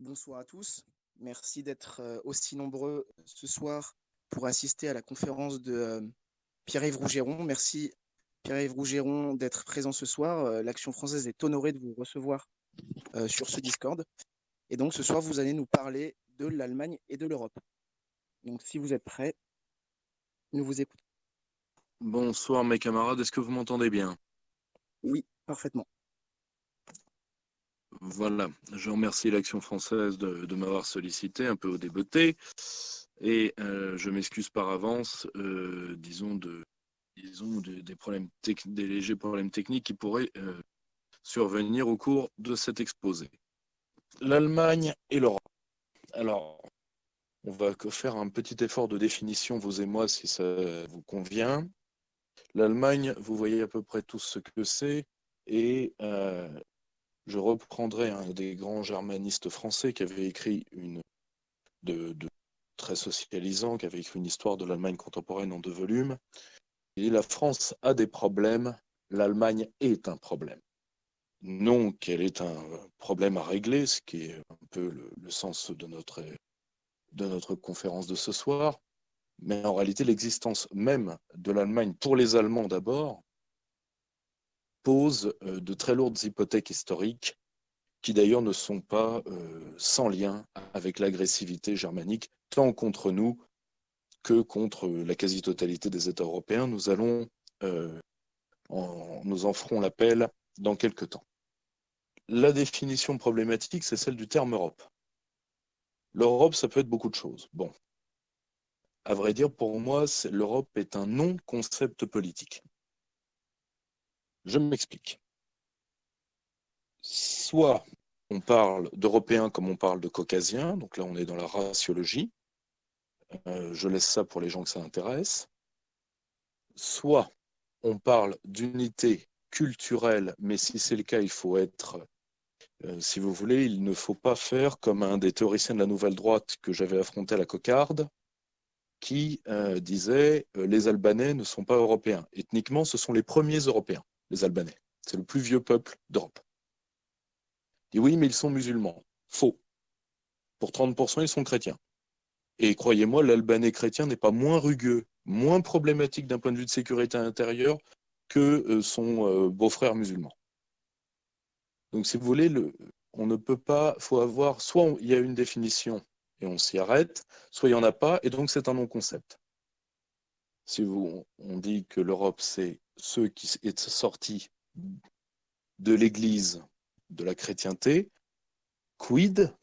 Bonsoir à tous. Merci d'être euh, aussi nombreux ce soir pour assister à la conférence de euh, Pierre-Yves Rougeron. Merci Pierre-Yves Rougeron d'être présent ce soir. Euh, L'Action française est honorée de vous recevoir sur ce Discord. Et donc ce soir, vous allez nous parler de l'Allemagne et de l'Europe. Donc si vous êtes prêts, nous vous écoutons. Bonsoir mes camarades, est-ce que vous m'entendez bien? Oui, parfaitement. Voilà, je remercie l'Action française de, m'avoir sollicité un peu au débeauté et euh, je m'excuse par avance, euh, disons, de, disons des, problèmes légers problèmes techniques qui pourraient euh, survenir au cours de cet exposé. L'Allemagne et l'Europe. Alors, on va faire un petit effort de définition, vous et moi, si ça vous convient. L'Allemagne, vous voyez à peu près tout ce que c'est, et je reprendrai un des grands germanistes français qui avait écrit une très socialisant, qui avait écrit une histoire de l'Allemagne contemporaine en deux volumes. Et la France a des problèmes, l'Allemagne est un problème. Non qu'elle est un problème à régler, ce qui est un peu le, sens de notre conférence de ce soir, mais en réalité l'existence même de l'Allemagne pour les Allemands d'abord euh, de très lourdes hypothèques historiques qui d'ailleurs ne sont pas euh, sans lien avec l'agressivité germanique, tant contre nous que contre la quasi-totalité des États européens. Nous allons, euh, nous en ferons l'appel dans quelques temps. La définition problématique, c'est celle du terme Europe. L'Europe, ça peut être beaucoup de choses. Bon, à vrai dire, pour moi, l'Europe est un non-concept politique. Je m'explique. Soit on parle d'Européens comme on parle de Caucasiens, donc là on est dans la raciologie. Euh, je laisse ça pour les gens que ça intéresse. Soit on parle d'unité culturelle, mais si c'est le cas, il faut être, euh, si vous voulez, il ne faut pas faire comme un des théoriciens de la nouvelle droite que j'avais affronté à la cocarde, qui euh, disait les Albanais ne sont pas européens. Ethniquement, ce sont les premiers Européens les Albanais. C'est le plus vieux peuple d'Europe. Dit oui, mais ils sont musulmans. Faux. Pour 30%, ils sont chrétiens. Et croyez-moi, l'Albanais chrétien n'est pas moins rugueux, moins problématique d'un point de vue de sécurité intérieure que euh, son euh, beau-frère musulman. Donc, si vous voulez, on ne peut pas, faut avoir, soit il y a une définition et on s'y arrête, soit il n'y en a pas, et donc c'est un non-concept. Si vous, on dit que l'Europe, c'est ceux qui est sortis de l'Église, de la chrétienté, quid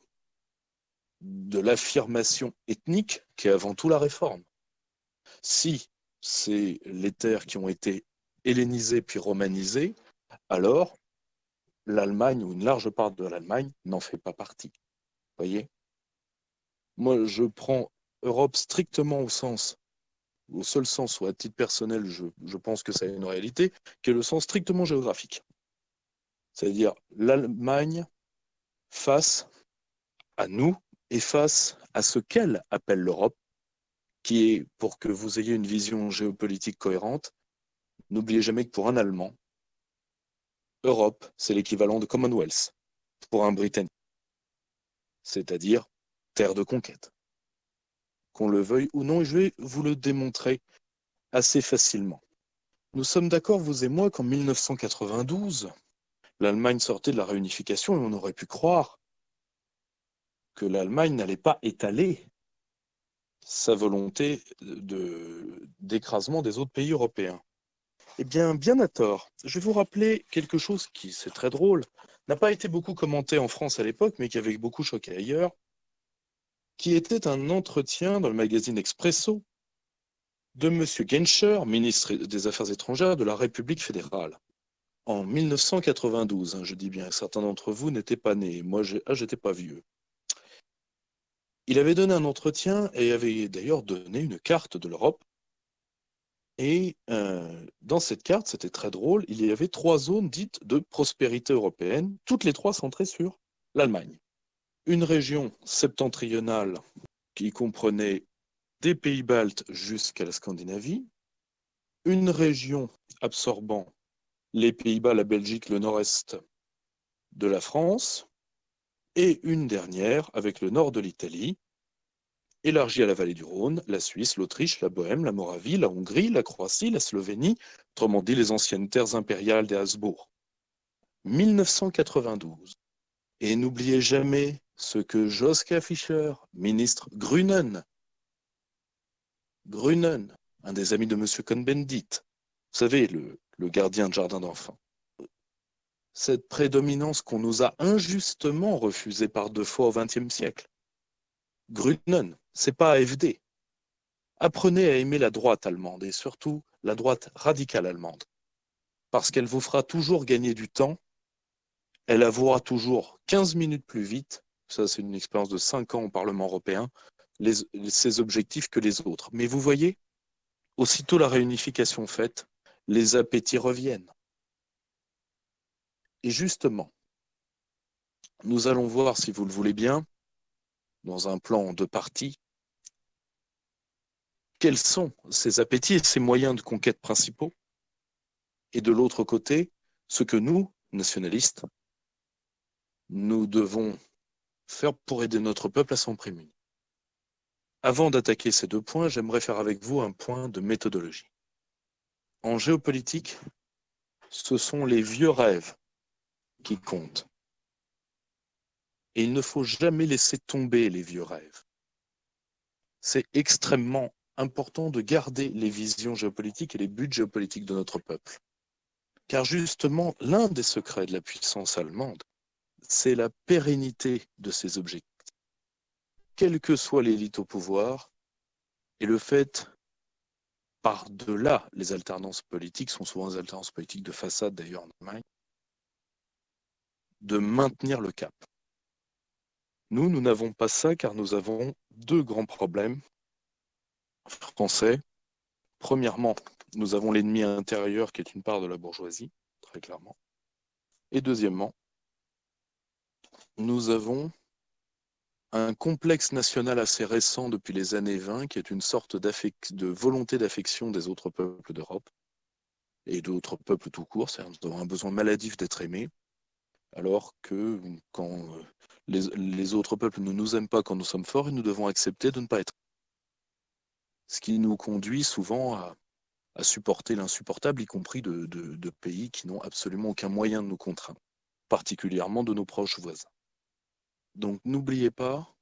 de l'affirmation ethnique qui est avant tout la réforme? Si c'est les terres qui ont été hellénisées puis romanisées, alors l'Allemagne ou une large part de l'Allemagne n'en fait pas partie. Voyez? Moi, je prends Europe strictement au sens au seul sens ou à titre personnel, je, pense que a une réalité, qui est le sens strictement géographique. C'est-à-dire l'Allemagne face à nous et face à ce qu'elle appelle l'Europe, qui est, pour que vous ayez une vision géopolitique cohérente, n'oubliez jamais que pour un Allemand, Europe, c'est l'équivalent de Commonwealth pour un Britannique, c'est-à-dire terre de conquête qu'on le veuille ou non, et je vais vous le démontrer assez facilement. Nous sommes d'accord, vous et moi, qu'en 1992, l'Allemagne sortait de la réunification et on aurait pu croire que l'Allemagne n'allait pas étaler sa volonté d'écrasement des autres pays européens. Eh bien, bien à tort. Je vais vous rappeler quelque chose qui, c'est très drôle, n'a pas été beaucoup commenté en France à l'époque, mais qui avait beaucoup choqué ailleurs qui était un entretien dans le magazine Expresso de M. Genscher, ministre des Affaires étrangères de la République fédérale, en 1992. Hein, je dis bien, certains d'entre vous n'étaient pas nés. Moi, ah, j'étais pas vieux. Il avait donné un entretien et avait d'ailleurs donné une carte de l'Europe. Et euh, dans cette carte, c'était très drôle, il y avait trois zones dites de prospérité européenne, toutes les trois centrées sur l'Allemagne une région septentrionale qui comprenait des pays baltes jusqu'à la Scandinavie, une région absorbant les Pays-Bas, la Belgique, le nord-est de la France, et une dernière avec le nord de l'Italie, élargie à la vallée du Rhône, la Suisse, l'Autriche, la Bohême, la Moravie, la Hongrie, la Croatie, la Slovénie, autrement dit les anciennes terres impériales des Habsbourg. 1992. Et n'oubliez jamais ce que Joschka Fischer, ministre Grunen, Grunen, un des amis de M. Cohn-Bendit, vous savez, le, gardien de jardin d'enfants, cette prédominance qu'on nous a injustement refusée par deux fois au XXe siècle. Grunen, c'est pas AFD. Apprenez à aimer la droite allemande et surtout la droite radicale allemande, parce qu'elle vous fera toujours gagner du temps, elle avouera toujours 15 minutes plus vite, ça c'est une expérience de 5 ans au Parlement européen, les, ses objectifs que les autres. Mais vous voyez, aussitôt la réunification faite, les appétits reviennent. Et justement, nous allons voir, si vous le voulez bien, dans un plan de partie, quels sont ces appétits et ces moyens de conquête principaux, et de l'autre côté, ce que nous, nationalistes, nous devons faire pour aider notre peuple à s'en prémunir. Avant d'attaquer ces deux points, j'aimerais faire avec vous un point de méthodologie. En géopolitique, ce sont les vieux rêves qui compte. Et il ne faut jamais laisser tomber les vieux rêves. C'est extrêmement important de garder les visions géopolitiques et les buts géopolitiques de notre peuple. Car justement, l'un des secrets de la puissance allemande, c'est la pérennité de ses objectifs. Quelle que soit l'élite au pouvoir, et le fait, par-delà les alternances politiques, sont souvent des alternances politiques de façade d'ailleurs en Allemagne, de maintenir le cap. Nous, nous n'avons pas ça car nous avons deux grands problèmes français. Premièrement, nous avons l'ennemi intérieur qui est une part de la bourgeoisie, très clairement. Et deuxièmement, nous avons un complexe national assez récent depuis les années 20 qui est une sorte de volonté d'affection des autres peuples d'Europe et d'autres peuples tout court. C'est nous avons un besoin maladif d'être aimés alors que quand euh, les, autres peuples ne nous aiment pas quand nous sommes forts, et nous devons accepter de ne pas être. Ce qui nous conduit souvent à, supporter l'insupportable, y compris de pays qui n'ont absolument aucun moyen de nous contraindre, particulièrement de nos proches voisins. Donc n'oubliez pas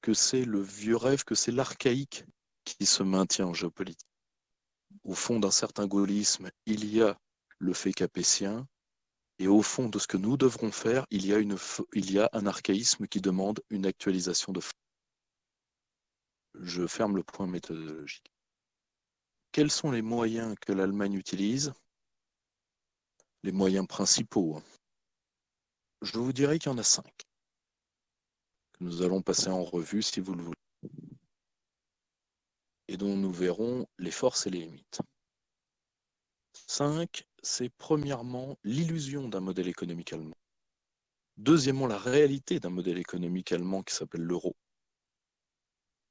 que c'est le vieux rêve, que c'est l'archaïque qui se maintient en géopolitique. Au fond d'un certain gaullisme, il y a le fait capétien, et au fond de ce que nous devrons faire, il y a, un archaïsme qui demande une actualisation de Je ferme le point méthodologique. Quels sont les moyens que l'Allemagne utilise? Les moyens principaux. Hein. Je vous dirais qu'il y en a cinq. Que nous allons passer en revue si vous le voulez. Et dont nous verrons les forces et les limites. Cinq, c'est premièrement l'illusion d'un modèle économique allemand. Deuxièmement, la réalité d'un modèle économique allemand qui s'appelle l'euro.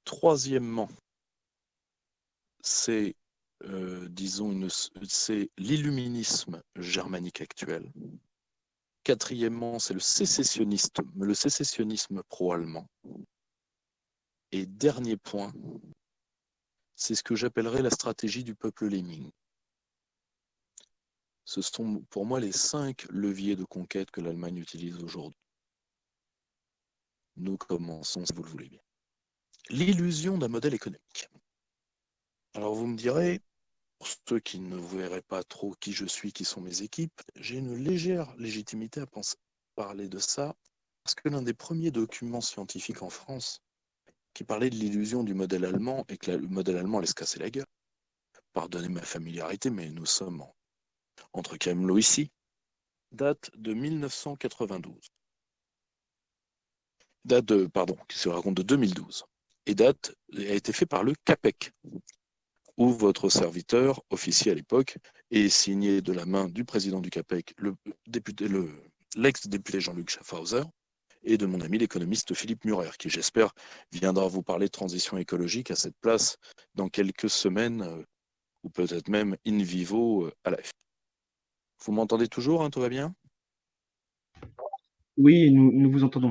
Troisièmement, c'est, euh, disons, c'est l'illuminisme germanique actuel. Quatrièmement, c'est le sécessionnisme, le sécessionnisme pro-allemand. Et dernier point, c'est ce que j'appellerais la stratégie du peuple Lénine. Ce sont pour moi les cinq leviers de conquête que l'Allemagne utilise aujourd'hui. Nous commençons, si vous le voulez bien. L'illusion d'un modèle économique. Alors vous me direz, pour ceux qui ne verraient pas trop qui je suis, qui sont mes équipes, j'ai une légère légitimité à parler de ça, parce que l'un des premiers documents scientifiques en France qui parlait de l'illusion du modèle allemand et que le modèle allemand allait se casser la gueule. Pardonnez ma familiarité, mais nous sommes en entre Camelot ici, date de 1992. Date de, pardon, qui se raconte de 2012. Et date, a été fait par le CAPEC, où votre serviteur, officier à l'époque, est signé de la main du président du CAPEC, le député, le, l'ex-député Jean-Luc Schaffhauser, et de mon ami l'économiste Philippe Murer, qui j'espère viendra vous parler de transition écologique à cette place dans quelques semaines, euh, ou peut-être même in vivo euh, à la F. Vous m'entendez toujours, hein, tout va bien? Oui, nous, nous vous entendons.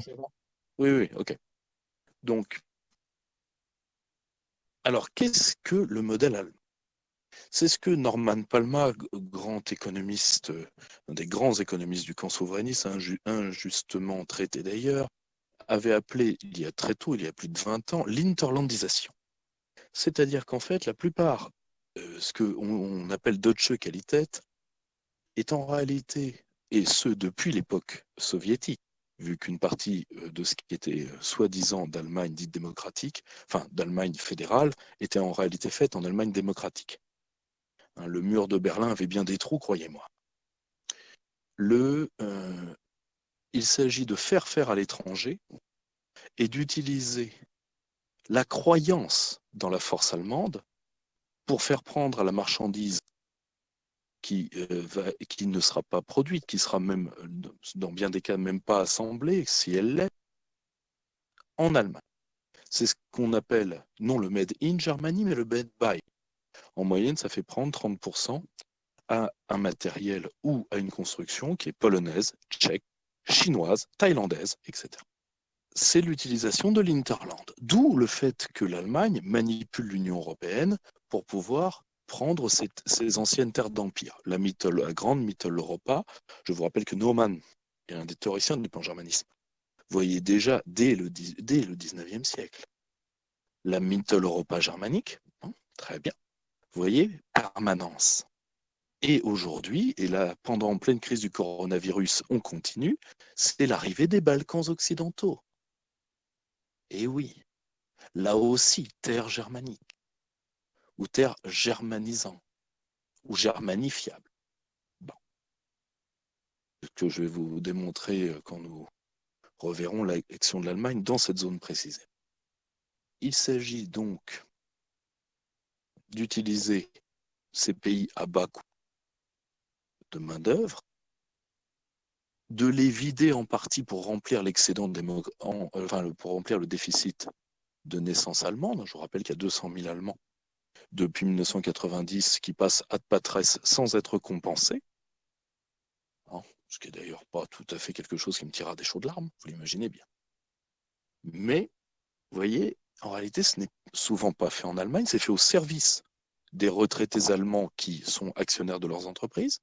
Oui, oui, ok. Donc, alors, qu'est-ce que le modèle allemand C'est ce que Norman Palma, grand économiste, un des grands économistes du camp souverainiste, injustement traité d'ailleurs, avait appelé il y a très tôt, il y a plus de 20 ans, l'interlandisation. C'est-à-dire qu'en fait, la plupart, euh, ce qu'on appelle Deutsche Qualität, est en réalité, et ce depuis l'époque soviétique, vu qu'une partie euh, de ce qui était euh, soi-disant d'Allemagne dite démocratique, enfin d'Allemagne fédérale, était en réalité faite en Allemagne démocratique. Hein, le mur de Berlin avait bien des trous, croyez-moi. Le, il s'agit de faire faire à l'étranger et d'utiliser la croyance dans la force allemande pour faire prendre à la marchandise qui, euh, qui ne sera pas produite, qui sera même, dans bien des cas, même pas assemblée, si elle l'est, en Allemagne. C'est ce qu'on appelle non le Made in Germany, mais le Made by. En moyenne, ça fait prendre 30% à un matériel ou à une construction qui est polonaise, tchèque, chinoise, thaïlandaise, etc. C'est l'utilisation de l'Interland. D'où le fait que l'Allemagne manipule l'Union européenne pour pouvoir prendre ces, anciennes terres d'empire. La, la, grande Mitteleuropa, je vous rappelle que Naumann est un des théoriciens du pan-germanisme. Voyez déjà dès le, dès le 19e siècle. La Mitteleuropa germanique, hein, très bien. Vous voyez, permanence. Et aujourd'hui, et là, pendant en pleine crise du coronavirus, on continue, c'est l'arrivée des Balkans occidentaux. Et oui, là aussi, terre germanique, ou terre germanisant, ou germanifiable. Ce que je vais vous démontrer euh, quand nous reverrons l'action de l'Allemagne dans cette zone précisée. Il s'agit donc d'utiliser ces pays à bas coût de main-d'œuvre, de les vider en partie pour remplir l'excédent enfin, pour remplir le déficit de naissance allemande. Je vous rappelle qu'il y a 200 000 Allemands depuis 1990 qui passent à patresse sans être compensés. Hein, ce qui est d'ailleurs pas tout à fait quelque chose qui me tirera des chaudes larmes, vous l'imaginez bien. Mais, vous voyez, en réalité, ce n'est souvent pas fait en Allemagne, c'est fait au service des retraités allemands qui sont actionnaires de leurs entreprises,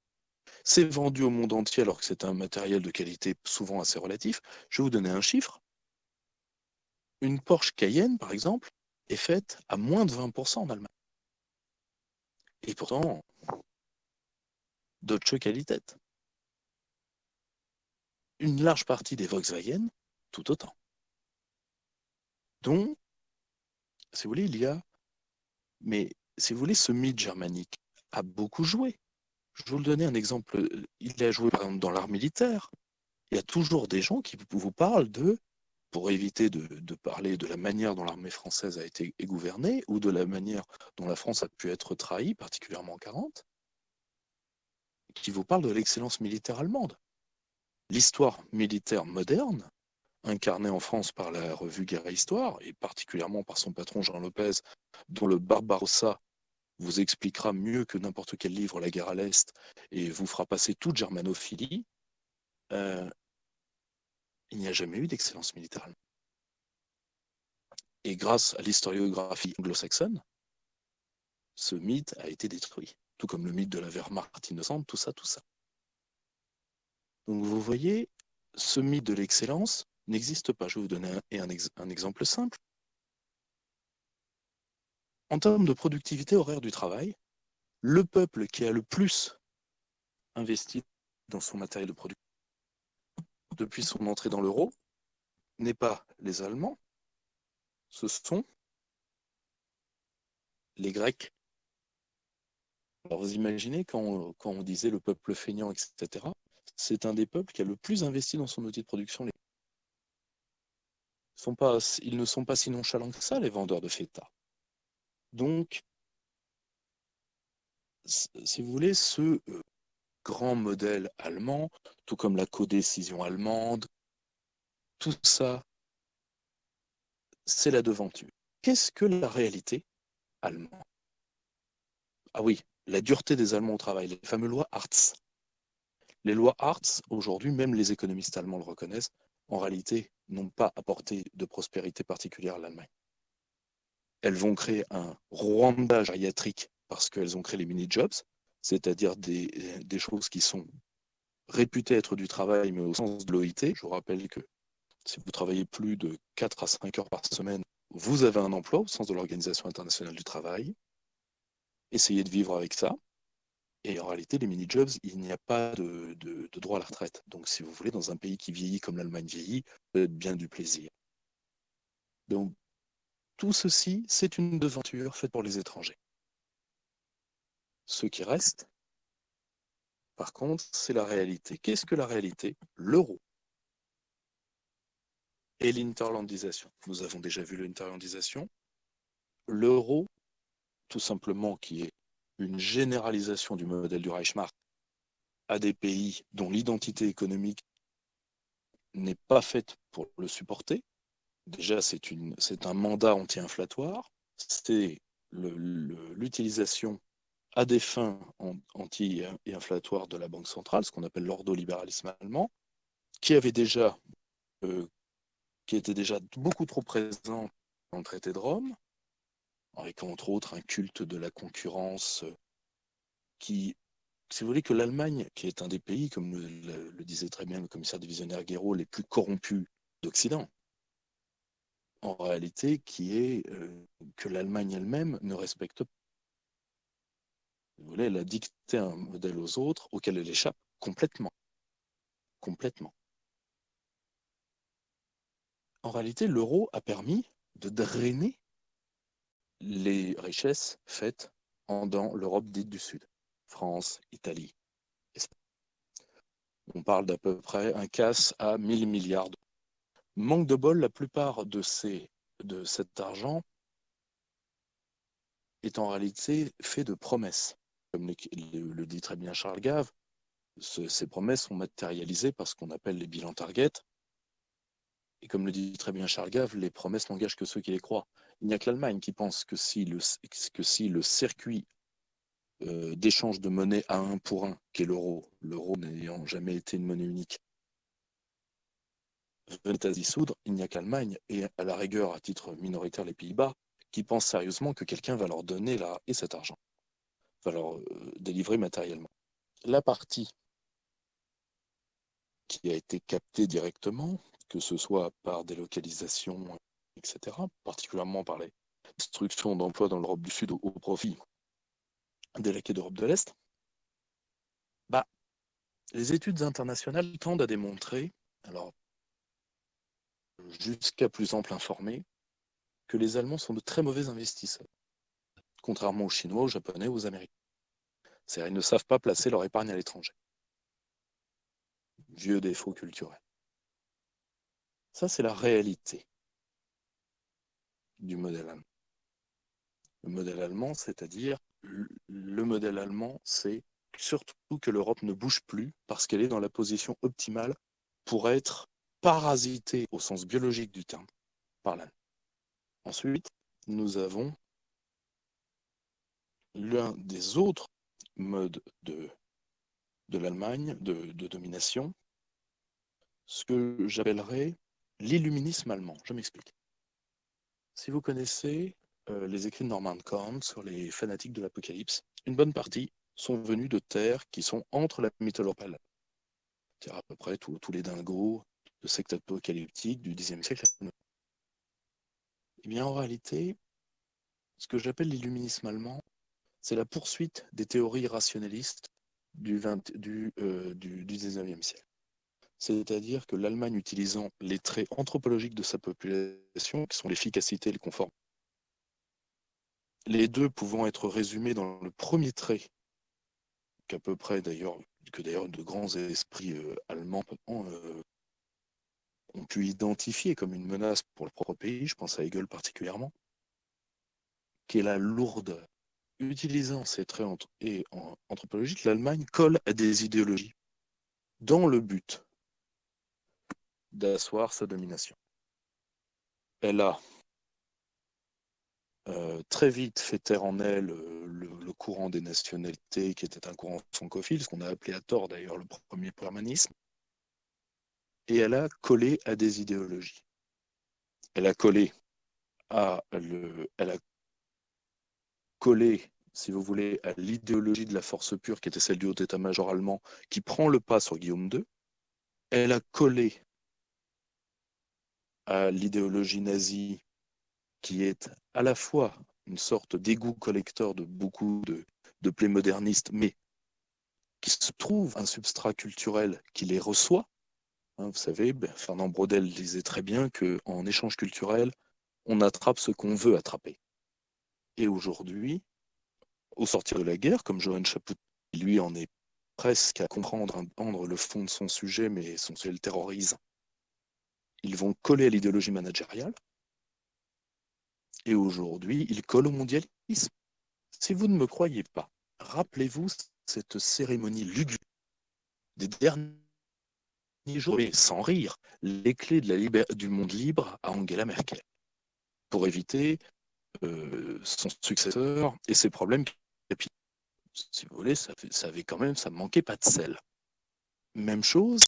c'est vendu au monde entier alors que c'est un matériel de qualité souvent assez relatif. Je vais vous donner un chiffre. Une Porsche Cayenne, par exemple, est faite à moins de 20% en Allemagne. Et pourtant, Deutsche Qualität. Une large partie des Volkswagen, tout autant. Donc, si vous voulez, il y a. Mais si vous voulez, ce mythe germanique a beaucoup joué. Je vous donner un exemple. Il a joué par exemple dans l'art militaire. Il y a toujours des gens qui vous parlent de, pour éviter de, parler de la manière dont l'armée française a été gouvernée ou de la manière dont la France a pu être trahie, particulièrement en 40, qui vous parlent de l'excellence militaire allemande. L'histoire militaire moderne, incarnée en France par la revue Guerre et Histoire, et particulièrement par son patron Jean Lopez, dont le Barbarossa vous expliquera mieux que n'importe quel livre la guerre à l'Est et vous fera passer toute germanophilie, euh, il n'y a jamais eu d'excellence militaire. Et grâce à l'historiographie anglo-saxonne, ce mythe a été détruit, tout comme le mythe de la Wehrmacht innocente, tout ça, tout ça. Donc vous voyez, ce mythe de l'excellence n'existe pas. Je vais vous donner un exemple simple. En termes de productivité horaire du travail, le peuple qui a le plus investi dans son matériel de production depuis son entrée dans l'euro n'est pas les Allemands, ce sont les Grecs. Alors vous imaginez quand on, disait le peuple feignant, etc., c'est un des peuples qui a le plus investi dans son outil de production. Ils, ils ne sont pas si nonchalants que ça, les vendeurs de feta. Donc, si vous voulez, ce grand modèle allemand, tout comme la codécision allemande, tout ça, c'est la devanture. Qu'est-ce que la réalité allemande? Ah oui, la dureté des Allemands au travail, les fameuses lois Hartz. Les lois Hartz, aujourd'hui, même les économistes allemands le reconnaissent, en réalité, n'ont pas apporté de prospérité particulière à l'Allemagne. Elles vont créer un Rwanda gériatrique parce qu'elles ont créé les mini-jobs, c'est-à-dire des, choses qui sont réputées être du travail, mais au sens de l'OIT. Je vous rappelle que si vous travaillez plus de 4 à 5 heures par semaine, vous avez un emploi au sens de l'Organisation internationale du travail. Essayez de vivre avec ça. Et en réalité, les mini-jobs, il n'y a pas de, droit à la retraite. Donc, si vous voulez, dans un pays qui vieillit comme l'Allemagne vieillit, bien du plaisir. Donc, tout ceci, c'est une devanture faite pour les étrangers. Ce qui reste, par contre, c'est la réalité. Qu'est-ce que la réalité? L'euro et l'interlandisation. Nous avons déjà vu l'interlandisation. L'euro, tout simplement, qui est une généralisation du modèle du Reichsmark à des pays dont l'identité économique n'est pas faite pour le supporter. Déjà, c'est un mandat anti-inflatoire, c'est l'utilisation à des fins anti-inflatoires de la Banque centrale, ce qu'on appelle l'ordolibéralisme allemand, qui avait déjà, euh, qui était déjà beaucoup trop présent dans le traité de Rome, avec entre autres un culte de la concurrence euh, qui, si vous voulez, que l'Allemagne, qui est un des pays, comme le, disait très bien le commissaire divisionnaire Guéraud, les plus corrompus d'Occident, en réalité, qui est euh, que l'Allemagne elle-même ne respecte elle a dicté un modèle aux autres auquel elle échappe complètement. Complètement. En réalité, l'euro a permis de drainer les richesses faites dans l'Europe dite du Sud, France, Italie, Espagne. On parle d'à peu près un casse à 1000 milliards. Manque de bol, la plupart de, ces, de cet argent est en réalité fait de promesses. Comme le, dit très bien Charles Gave, ces promesses sont matérialisées par ce qu'on appelle les bilans target. Et comme le dit très bien Charles Gave, les promesses n'engagent que ceux qui les croient. Il n'y a que l'Allemagne qui pense que si le, circuit euh, d'échange de monnaie à un pour un, qui est l'euro, l'euro n'ayant jamais été une monnaie unique, venait à dissoudre, il n'y a qu'Allemagne et à la rigueur, à titre minoritaire, les Pays-Bas, qui pensent sérieusement que quelqu'un va leur donner là et cet argent, va leur délivrer matériellement. La partie qui a été captée directement, que ce soit par délocalisation etc., particulièrement par les destructions d'emplois dans l'Europe du Sud au, profit des laquais d'Europe de l'Est, bah, les études internationales tendent à démontrer, alors jusqu'à plus ample informé, que les Allemands sont de très mauvais investisseurs, contrairement aux Chinois, aux Japonais, aux Américains. C'est-à-dire ils ne savent pas placer leur épargne à l'étranger. Vieux défaut culturel. Ça, c'est la réalité du modèle allemand. Le modèle allemand, c'est-à-dire le modèle allemand, c'est surtout que l'Europe ne bouge plus parce qu'elle est dans la position optimale pour être parasitée au sens biologique du terme par l'Allemagne. Ensuite, nous avons l'un des autres modes de, de l'Allemagne, de, domination, ce que j'appellerais l'illuminisme allemand. Je m'explique. Si vous connaissez euh, les écrits de Norman Korn sur les fanatiques de l'Apocalypse, une bonne partie sont venus de terres qui sont entre la mythologie c'est-à-dire à peu près tous les dingos de secte apocalyptique du Xe siècle. Eh bien, en réalité, ce que j'appelle l'illuminisme allemand, c'est la poursuite des théories rationalistes du, 20, du, euh, du, du 19e siècle c'est-à-dire que l'Allemagne utilisant les traits anthropologiques de sa population, qui sont l'efficacité et le confort, les deux pouvant être résumés dans le premier trait, qu'à peu près d'ailleurs, que d'ailleurs de grands esprits euh, allemands euh, ont pu identifier comme une menace pour le propre pays, je pense à Hegel particulièrement, qui est la lourdeur. Utilisant ces traits anthropologiques, l'Allemagne colle à des idéologies dans le but d'asseoir sa domination. Elle a très vite fait taire en elle le, courant des nationalités, qui était un courant francophile, ce qu'on a appelé à tort d'ailleurs le premier permanisme. Et elle a collé à des idéologies. Elle a collé à le, elle a collé, si vous voulez, à l'idéologie de la force pure, qui était celle du haut état-major allemand, qui prend le pas sur Guillaume II. Elle a collé à l'idéologie nazie qui est à la fois une sorte d'égout collecteur de beaucoup de, de plaies modernistes, mais qui se trouve un substrat culturel qui les reçoit. Hein, vous savez, ben, Fernand Braudel disait très bien qu'en échange culturel, on attrape ce qu'on veut attraper. Et aujourd'hui, au sortir de la guerre, comme Johan Chaput, lui en est presque à comprendre, le fond de son sujet, mais son sujet le terrorise, ils vont coller à l'idéologie managériale, et aujourd'hui, il colle au mondialisme. Si vous ne me croyez pas, rappelez-vous cette cérémonie lugubre des derniers jours, et sans rire, les clés du monde libre à Angela Merkel, pour éviter euh, son successeur et ses problèmes. Et puis, si vous voulez, ça, avait quand même, ça manquait pas de sel. Même chose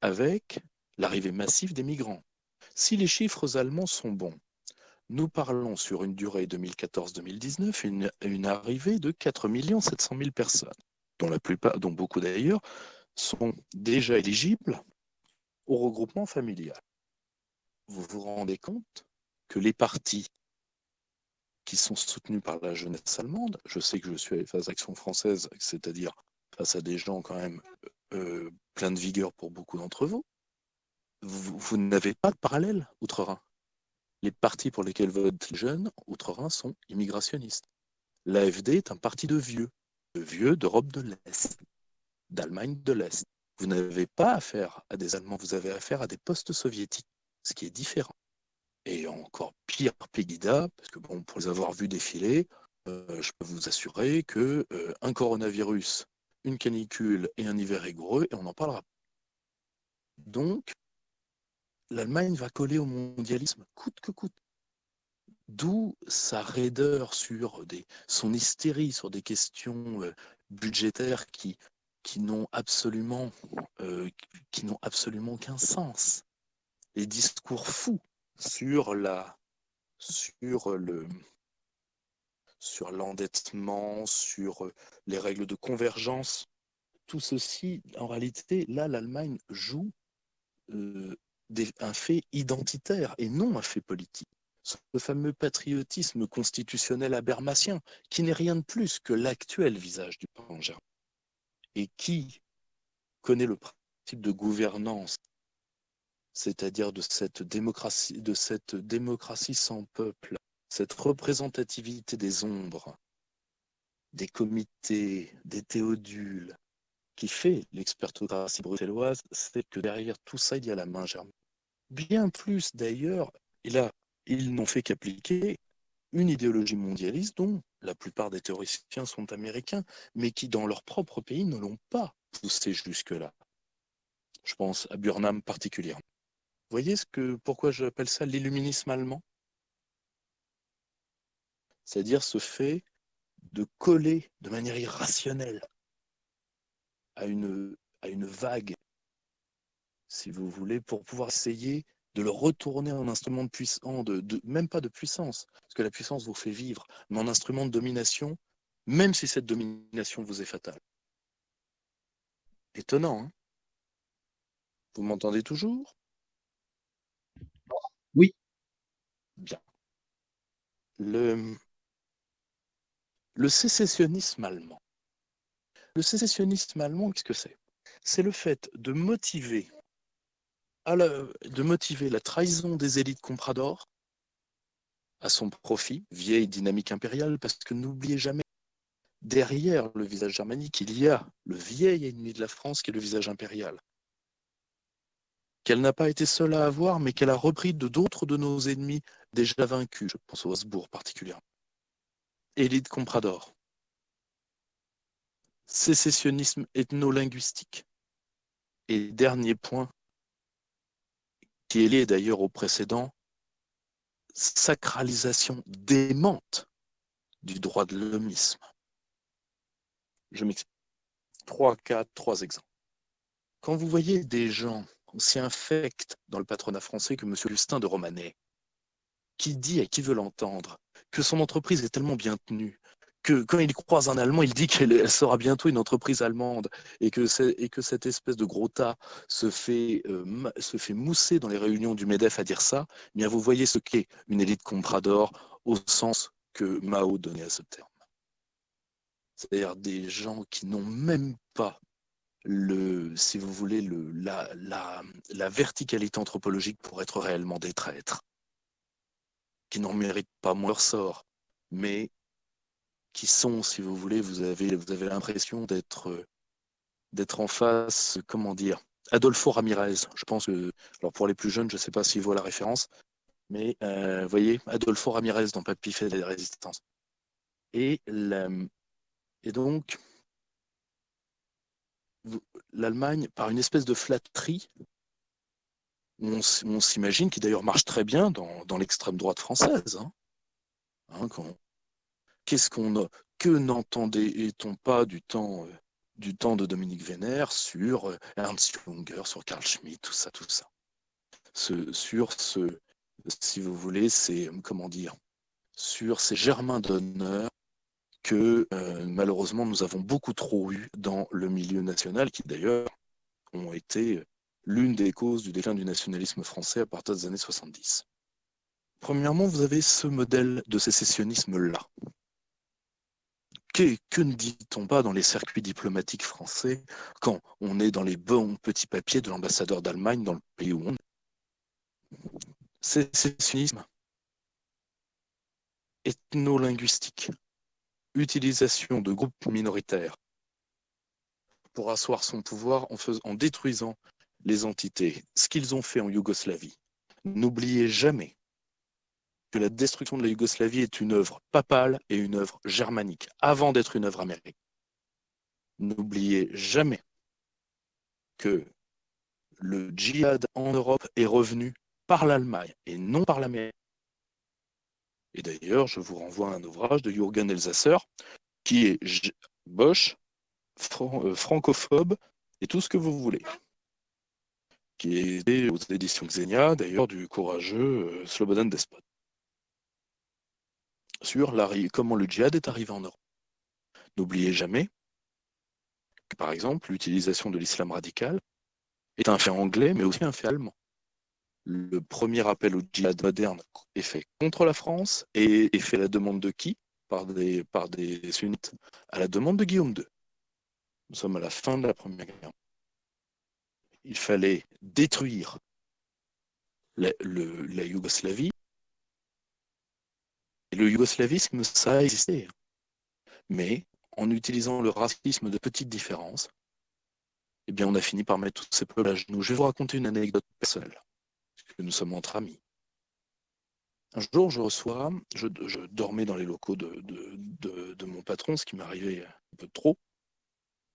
avec l'arrivée massive des migrants. Si les chiffres allemands sont bons, nous parlons sur une durée 2014-2019 une, une arrivée de 4 700 000 personnes, dont, la plupart, dont beaucoup d'ailleurs sont déjà éligibles au regroupement familial. Vous vous rendez compte que les partis qui sont soutenus par la jeunesse allemande, je sais que je suis face à Action française, c'est-à-dire face à des gens quand même euh, pleins de vigueur pour beaucoup d'entre vous, vous, vous n'avez pas de parallèle outre-Rhin les partis pour lesquels votent les jeunes outre-Rhin sont immigrationnistes. L'AFD est un parti de vieux, de vieux d'Europe de l'Est, d'Allemagne de l'Est. Vous n'avez pas affaire à des Allemands, vous avez affaire à des postes soviétiques, ce qui est différent. Et encore pire, Pegida, parce que bon, pour les avoir vus défiler, euh, je peux vous assurer que euh, un coronavirus, une canicule et un hiver rigoureux, et on en parlera. Donc, l'Allemagne va coller au mondialisme coûte que coûte. D'où sa raideur sur des, son hystérie sur des questions euh, budgétaires qui, qui n'ont absolument, qui n'ont absolument qu'un sens. Les discours fous sur l'endettement, sur les règles de convergence. Tout ceci, en réalité, là, l'Allemagne joue euh, un fait identitaire et non un fait politique. Ce fameux patriotisme constitutionnel abermatien, qui n'est rien de plus que l'actuel visage du pan et qui connaît le principe de gouvernance, c'est-à-dire de cette démocratie, sans peuple, cette représentativité des ombres, des comités, des théodules, qui fait l'expertocratie bruxelloise, c'est que derrière tout ça, il y a la main germaine. Bien plus d'ailleurs, et là, ils n'ont fait qu'appliquer une idéologie mondialiste dont la plupart des théoriciens sont américains, mais qui dans leur propre pays ne l'ont pas poussé jusque-là. Je pense à Burnham particulièrement. Voyez ce que, pourquoi j'appelle ça l'illuminisme allemand? C'est-à-dire ce fait de coller de manière irrationnelle à une, vague, si vous voulez, pour pouvoir essayer de le retourner en instrument de puissance, même pas de puissance, parce que la puissance vous fait vivre, mais en instrument de domination, même si cette domination vous est fatale. Étonnant, hein? Vous m'entendez toujours Oui. Bien. Le, sécessionnisme allemand le sécessionnisme allemand, qu'est-ce que c'est? C'est le fait de motiver, de motiver la trahison des élites compradors à son profit, vieille dynamique impériale, parce que n'oubliez jamais, derrière le visage germanique, il y a le vieil ennemi de la France qui est le visage impérial. Qu'elle n'a pas été seule à avoir, mais qu'elle a repris de d'autres de nos ennemis déjà vaincus, je pense au Habsbourg particulièrement. Élite comprador sécessionnisme ethno-linguistique. Et dernier point, qui est lié d'ailleurs au précédent, sacralisation démente du droit de l'homisme. Je m'explique. Trois, quatre, trois exemples. Quand vous voyez des gens aussi infects dans le patronat français que M. Justin de Romanet, qui dit et qui veut l'entendre? Que son entreprise est tellement bien tenue que quand il croise un Allemand, il dit qu'elle sera bientôt une entreprise allemande et que, et que cette espèce de gros tas se fait, euh, se fait mousser dans les réunions du MEDEF à dire ça, eh bien vous voyez ce qu'est une élite comprador au sens que Mao donnait à ce terme. C'est-à-dire des gens qui n'ont même pas le, si vous voulez, le, la, la, la verticalité anthropologique pour être réellement des traîtres, qui n'en méritent pas moins leur sort, mais qui sont, si vous voulez, vous avez, vous avez l'impression d'être d'être en face, comment dire, Adolfo Ramirez. Je pense alors pour les plus jeunes, je ne sais pas s'ils voient la référence, mais euh, vous voyez, Adolfo Ramirez dans Papy fait des résistances. Et, et donc, l'Allemagne, par une espèce de flatterie, on, s'imagine, qui d'ailleurs marche très bien dans, l'extrême droite française, hein, hein, qu'est-ce qu'on Que n'entendait-on pas du temps, euh, du temps de Dominique Vénère sur euh, Ernst Junger, sur Carl Schmitt, tout ça, tout ça. Sur ce, si vous voulez, c'est, comment dire, sur ces germains d'honneur que euh, malheureusement nous avons beaucoup trop eu dans le milieu national, qui d'ailleurs ont été l'une des causes du déclin du nationalisme français à partir des années 70. Premièrement, vous avez ce modèle de sécessionnisme-là, que, ne dit-on pas dans les circuits diplomatiques français quand on est dans les bons petits papiers de l'ambassadeur d'Allemagne dans le pays où on est? Sécessionnisme ethno-linguistique, utilisation de groupes minoritaires pour asseoir son pouvoir en, détruisant les entités, ce qu'ils ont fait en Yougoslavie. N'oubliez jamais que la destruction de la Yougoslavie est une œuvre papale et une œuvre germanique, avant d'être une œuvre américaine. N'oubliez jamais que le djihad en Europe est revenu par l'Allemagne et non par l'Amérique. Et d'ailleurs, je vous renvoie à un ouvrage de Jürgen Elsasser qui est Bosch, euh, francophobe et tout ce que vous voulez, qui est aux éditions Xenia, d'ailleurs, du courageux euh, Slobodan Despot sur comment le djihad est arrivé en Europe. N'oubliez jamais que, par exemple, l'utilisation de l'islam radical est un fait anglais, mais aussi un fait allemand. Le premier appel au djihad moderne est fait contre la France et est fait à la demande de qui? Par des, par des sunnites À la demande de Guillaume II. Nous sommes à la fin de la Première Guerre. Il fallait détruire la Yougoslavie le yougoslavisme, ça a existé. Mais en utilisant le racisme de petites différences, eh bien, on a fini par mettre tous ces peuples à genoux. Je vais vous raconter une anecdote personnelle, que nous sommes entre amis. Un jour, je reçois, je, dormais dans les locaux de, de, mon patron, ce qui m'arrivait un peu trop,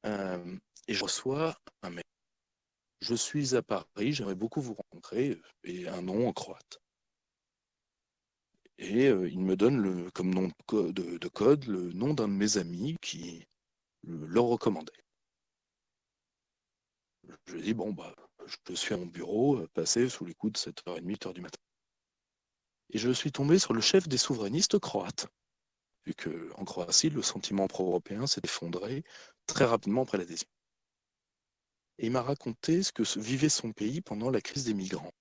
euh, et je reçois un mail. Je suis à Paris, j'aimerais beaucoup vous rencontrer, et un nom en croate et euh, il me donne le, comme nom de, code le nom d'un de mes amis qui le recommandait. Je lui dis, bon, bah, je suis à mon bureau, euh, passé sous les coups de 7h30, 8h du matin. Et je suis tombé sur le chef des souverainistes croates, vu qu'en Croatie, le sentiment pro-européen s'est effondré très rapidement après l'adhésion. Et il m'a raconté ce que vivait son pays pendant la crise des migrants.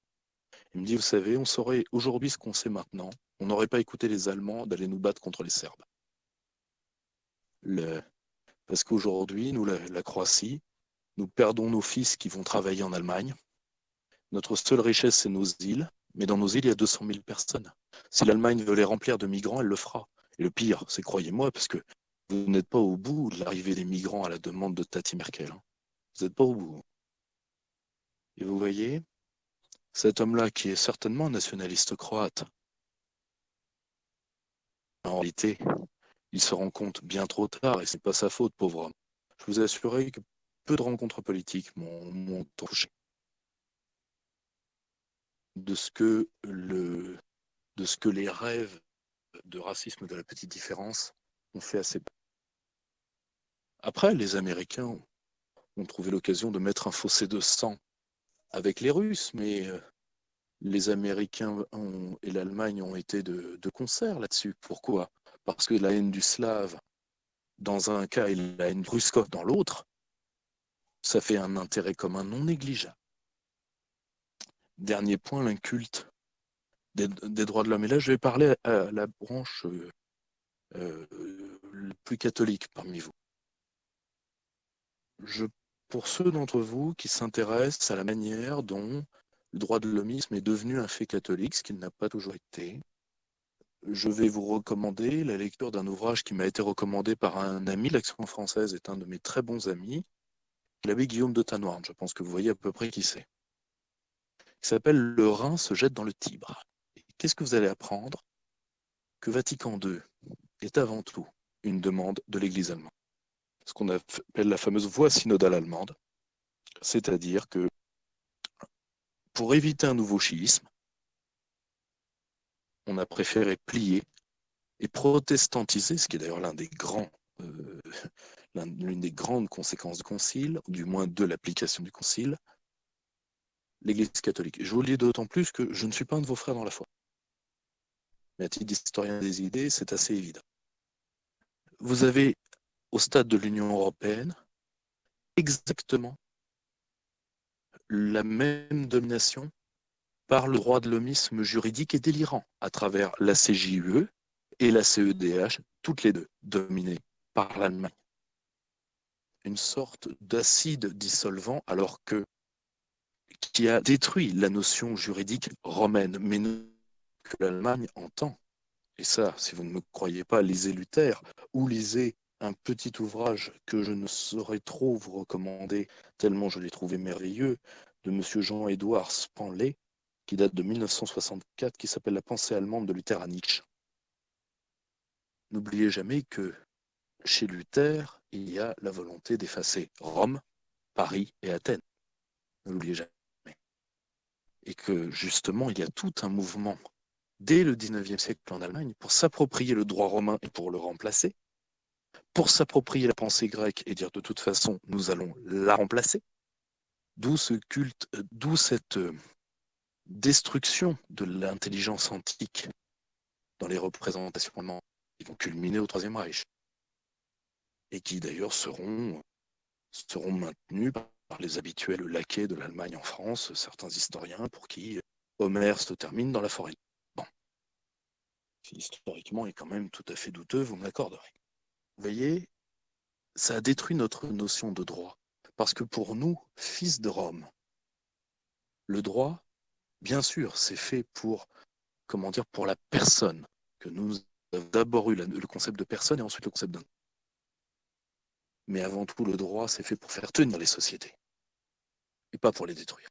Il me dit, vous savez, on saurait aujourd'hui ce qu'on sait maintenant, on n'aurait pas écouté les Allemands d'aller nous battre contre les Serbes. Parce qu'aujourd'hui, nous, la, Croatie, nous perdons nos fils qui vont travailler en Allemagne. Notre seule richesse, c'est nos îles. Mais dans nos îles, il y a 200 000 personnes. Si l'Allemagne veut les remplir de migrants, elle le fera. Et le pire, c'est croyez-moi, parce que vous n'êtes pas au bout de l'arrivée des migrants à la demande de Tati Merkel. Vous n'êtes pas au bout. Et vous voyez, cet homme-là, qui est certainement nationaliste croate, en réalité, il se rend compte bien trop tard, et c'est pas sa faute, pauvre homme. Je vous assurerai que peu de rencontres politiques m'ont touché. De ce que les rêves de racisme de la petite différence ont fait assez Après, les Américains ont trouvé l'occasion de mettre un fossé de sang avec les Russes, mais euh, les Américains et l'Allemagne ont été de, concert là-dessus. Pourquoi? Parce que la haine du slave dans un cas et la haine russe dans l'autre, ça fait un intérêt commun non négligeable. Dernier point, l'inculte des, droits de l'homme. Et là, je vais parler à la branche euh, euh, plus catholique parmi vous. Pour ceux d'entre vous qui s'intéressent à la manière dont le droit de l'homisme est devenu un fait catholique, ce qu'il n'a pas toujours été, je vais vous recommander la lecture d'un ouvrage qui m'a été recommandé par un ami. L'Action française est un de mes très bons amis, l'abbé Guillaume de Tanoirne. Je pense que vous voyez à peu près qui c'est. Il s'appelle Le Rhin se jette dans le Tibre. Qu'est-ce que vous allez apprendre? Que Vatican II est avant tout une demande de l'Église allemande. Ce qu'on appelle la fameuse voie synodale allemande, c'est-à-dire que pour éviter un nouveau chiisme, on a préféré plier et protestantiser, ce qui est d'ailleurs l'un des grands, euh, l'une des grandes conséquences du concile, du moins de l'application du concile, l'Église catholique. Je vous le dis d'autant plus que je ne suis pas un de vos frères dans la foi. Mais à titre d'historien des idées, c'est assez évident. Vous avez, au stade de l'Union européenne, exactement la même domination par le droit de l'homisme juridique et délirant à travers la CJUE et la CEDH, toutes les deux dominées par l'Allemagne. Une sorte d'acide dissolvant alors que qui a détruit la notion juridique romaine, mais que l'Allemagne entend. Et ça, si vous ne me croyez pas, lisez Luther ou lisez un petit ouvrage que je ne saurais trop vous recommander, tellement je l'ai trouvé merveilleux, de M. Jean-Édouard Spanley, qui date de 1964, qui s'appelle La pensée allemande de Luther à Nietzsche. N'oubliez jamais que chez Luther, il y a la volonté d'effacer Rome, Paris et Athènes. Ne l'oubliez jamais. Et que justement, il y a tout un mouvement dès le XIXe siècle en Allemagne pour s'approprier le droit romain et pour le remplacer, pour s'approprier la pensée grecque et dire de toute façon, nous allons la remplacer. D'où ce culte, d'où cette euh, destruction de l'intelligence antique dans les représentations qui vont culminer au Troisième Reich et qui d'ailleurs seront, seront maintenus par les habituels laquais de l'Allemagne en France, certains historiens pour qui Homère se termine dans la forêt. Bon. historiquement est quand même tout à fait douteux, vous me l'accorderez. Vous voyez, ça a détruit notre notion de droit. Parce que pour nous, fils de Rome, le droit, bien sûr, c'est fait pour, comment dire, pour la personne, que nous avons d'abord eu le concept de personne et ensuite le concept d'un. Mais avant tout, le droit, c'est fait pour faire tenir les sociétés, et pas pour les détruire.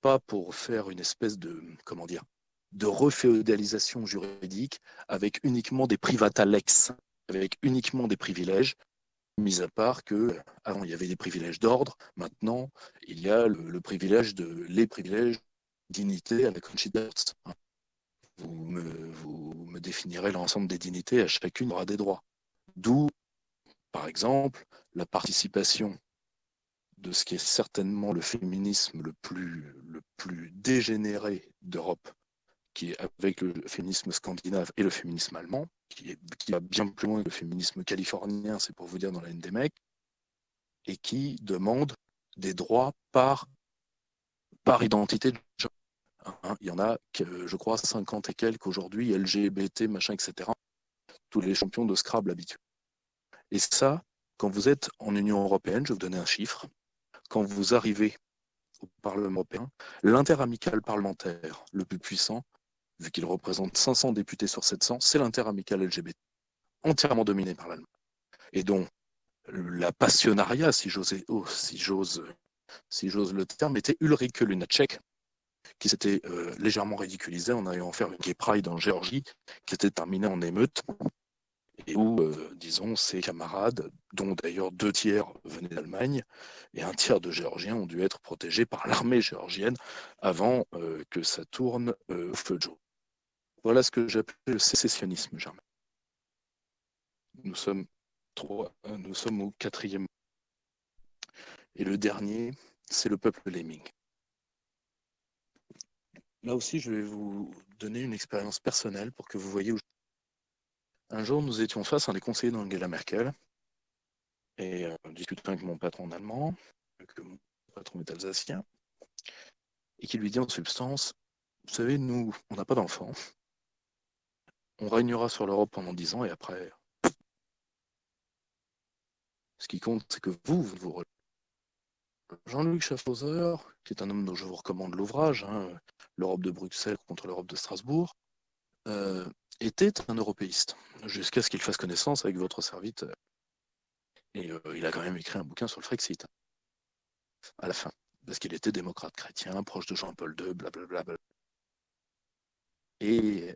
Pas pour faire une espèce de, comment dire, de reféodalisation juridique avec uniquement des privata lex, avec uniquement des privilèges, mis à part que avant il y avait des privilèges d'ordre, maintenant il y a le, privilège de les privilèges dignité à la Conchita. Vous me, vous me définirez l'ensemble des dignités, à chacune aura des droits. D'où, par exemple, la participation de ce qui est certainement le féminisme le plus, le plus dégénéré d'Europe, qui est avec le féminisme scandinave et le féminisme allemand, qui, est, qui va bien plus loin que le féminisme californien, c'est pour vous dire dans la mecs, et qui demande des droits par, par identité de genre. Hein, il y en a, je crois, 50 et quelques aujourd'hui, LGBT, machin, etc. Tous les champions de Scrabble habituels. Et ça, quand vous être en Union européenne, je vais vous donner un chiffre, quand vous arrivez au Parlement européen, l'interamical parlementaire le plus puissant, vu qu'il représente 500 députés sur 700, c'est l'interamical LGBT, entièrement dominé par l'Allemagne. Et dont la passionnariat, si j'ose oh, si j'ose le terme, était Ulrike Lunacek, qui s'était euh, légèrement ridiculisé en ayant faire une gay pride en Géorgie, qui était terminée en émeute, et où, euh, disons, ses camarades, dont d'ailleurs deux tiers venaient d'Allemagne, et un tiers de Géorgiens ont dû être protégés par l'armée géorgienne avant euh, que ça tourne au feu de. Voilà ce que j'appelle le sécessionnisme germain. Nous sommes, trois, euh, nous sommes au quatrième. Et le dernier, c'est le peuple lemming. Là aussi, je vais vous donner une expérience personnelle pour que vous voyez où. Un jour, nous étions face à des conseillers d'Angela Merkel et euh, discutant avec mon patron allemand, que mon patron est alsacien, et qui lui dit en substance Vous savez, nous, on n'a pas d'enfants. On régnera sur l'Europe pendant dix ans et après. Ce qui compte, c'est que vous, vous vous Jean-Luc Schaffhauser, qui est un homme dont je vous recommande l'ouvrage, hein, L'Europe de Bruxelles contre l'Europe de Strasbourg, euh, était un européiste, jusqu'à ce qu'il fasse connaissance avec votre serviteur. Et euh, il a quand même écrit un bouquin sur le Frexit, à la fin, parce qu'il était démocrate chrétien, proche de Jean-Paul II, blablabla. Et,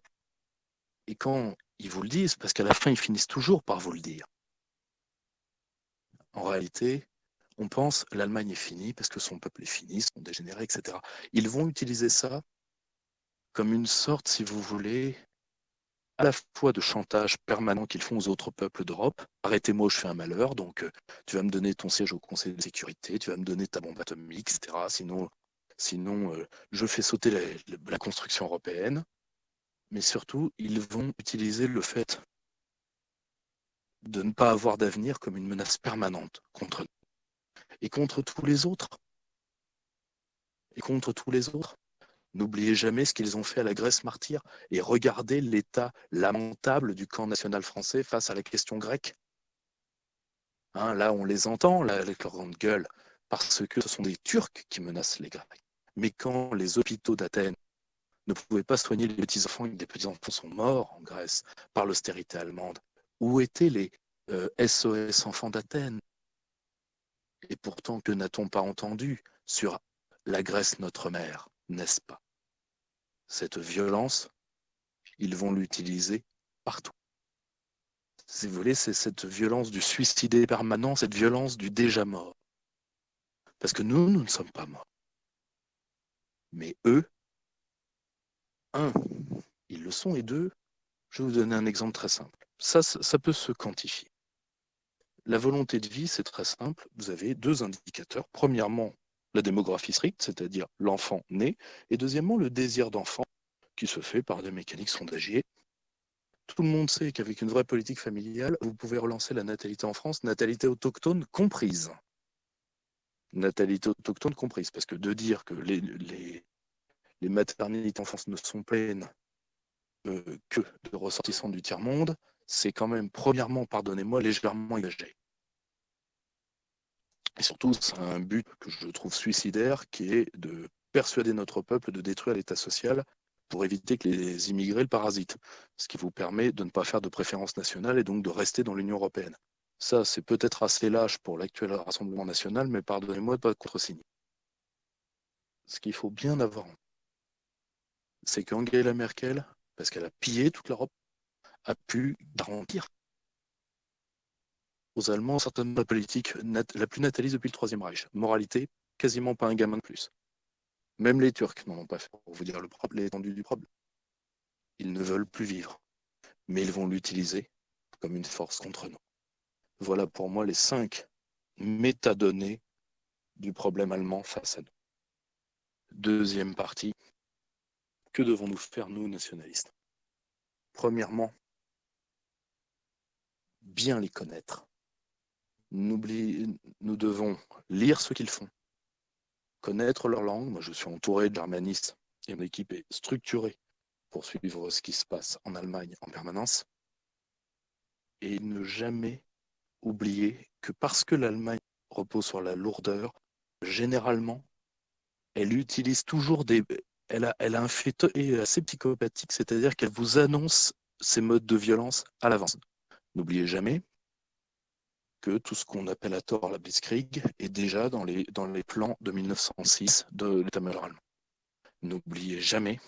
et quand ils vous le disent, parce qu'à la fin, ils finissent toujours par vous le dire. En réalité, on pense l'Allemagne est finie parce que son peuple est fini, sont dégénérés, etc. Ils vont utiliser ça comme une sorte, si vous voulez, à la fois de chantage permanent qu'ils font aux autres peuples d'Europe. Arrêtez-moi, je fais un malheur, donc euh, tu vas me donner ton siège au Conseil de sécurité, tu vas me donner ta bombe atomique, etc. Sinon, sinon euh, je fais sauter la, construction européenne. Mais surtout, ils vont utiliser le fait de ne pas avoir d'avenir comme une menace permanente contre nous et contre tous les autres. Et contre tous les autres. N'oubliez jamais ce qu'ils ont fait à la Grèce martyre et regardez l'état lamentable du camp national français face à la question grecque. Hein, là, on les entend, là, avec leur grande gueule, parce que ce sont des Turcs qui menacent les Grecs. Mais quand les hôpitaux d'Athènes ne pouvaient pas soigner les petits-enfants, les petits-enfants sont morts en Grèce par l'austérité allemande, où étaient les SOS euh, enfants d'Athènes? Et pourtant, que n'a-t-on pas entendu sur la Grèce notre mère, n'est-ce pas? Cette violence, ils vont l'utiliser partout. Si vous voulez, c'est cette violence du suicidé permanent, cette violence du déjà mort. Parce que nous, nous ne sommes pas morts. Mais eux, un, ils le sont, et deux, je vais vous donner un exemple très simple. Ça, ça peut se quantifier. La volonté de vie, c'est très simple. Vous avez deux indicateurs. Premièrement, la démographie stricte, c'est-à-dire l'enfant né, et deuxièmement, le désir d'enfant, qui se fait par des mécaniques sondagiers. Tout le monde sait qu'avec une vraie politique familiale, vous pouvez relancer la natalité en France, natalité autochtone comprise. Natalité autochtone comprise, parce que de dire que les, maternités en France ne sont pleines euh, que de ressortissants du tiers-monde, c'est quand même, premièrement, pardonnez-moi, légèrement exagéré. Et surtout, c'est un but que je trouve suicidaire, qui est de persuader notre peuple de détruire l'État social pour éviter que les immigrés le parasitent, ce qui vous permet de ne pas faire de préférence nationale et donc de rester dans l'Union européenne. Ça, c'est peut-être assez lâche pour l'actuel Rassemblement national, mais pardonnez-moi de ne pas contresigner. Ce qu'il faut bien avoir, c'est qu'Angela Merkel, parce qu'elle a pillé toute l'Europe, a pu garantir aux Allemands certaines politiques la plus nataliste depuis le Troisième Reich. Moralité, quasiment pas un gamin de plus. Même les Turcs n'en ont pas fait, pour vous dire l'étendue du problème. Ils ne veulent plus vivre, mais ils vont l'utiliser comme une force contre nous. Voilà pour moi les cinq métadonnées du problème allemand face à nous. Deuxième partie, que devons-nous faire, nous, nationalistes? Premièrement, bien les connaître. Nous devons lire ce qu'ils font, connaître leur langue. Moi, je suis entouré de germanistes et mon équipe est structurée pour suivre ce qui se passe en Allemagne en permanence. Et ne jamais oublier que parce que l'Allemagne repose sur la lourdeur, généralement, elle utilise toujours des. Elle a, elle a un fait assez psychopathique, c'est-à-dire qu'elle vous annonce ses modes de violence à l'avance. N'oubliez jamais que tout ce qu'on appelle à tort la Blitzkrieg est déjà dans les, dans les plans de 1906 de l'état-major allemand. N'oubliez jamais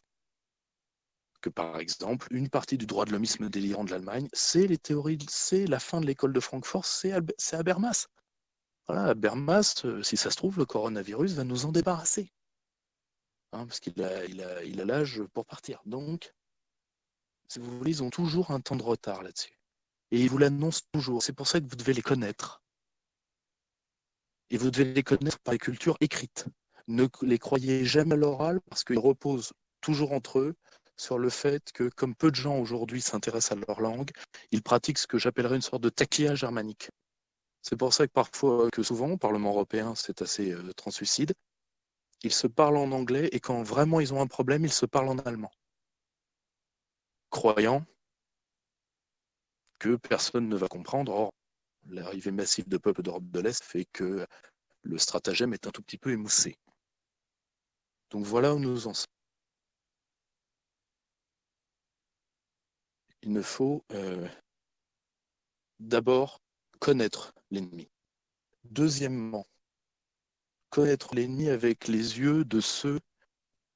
que, par exemple, une partie du droit de l'homisme délirant de l'Allemagne, c'est les théories, c'est la fin de l'école de Francfort, c'est à Bermas. Voilà, Bermas, euh, si ça se trouve, le coronavirus va nous en débarrasser. Hein, parce qu'il a l'âge il a pour partir. Donc, si vous voulez, ils ont toujours un temps de retard là-dessus. Et ils vous l'annoncent toujours. C'est pour ça que vous devez les connaître. Et vous devez les connaître par les cultures écrites. Ne les croyez jamais à l'oral parce qu'ils reposent toujours entre eux sur le fait que, comme peu de gens aujourd'hui s'intéressent à leur langue, ils pratiquent ce que j'appellerais une sorte de taquilla germanique. C'est pour ça que parfois, que souvent, au Parlement européen, c'est assez euh, ils se parlent en anglais et quand vraiment ils ont un problème, ils se parlent en allemand. Croyant que personne ne va comprendre. Or, l'arrivée massive de peuples d'Europe de l'Est fait que le stratagème est un tout petit peu émoussé. Donc voilà où nous en sommes. Il ne faut euh, d'abord connaître l'ennemi. Deuxièmement, connaître l'ennemi avec les yeux de ceux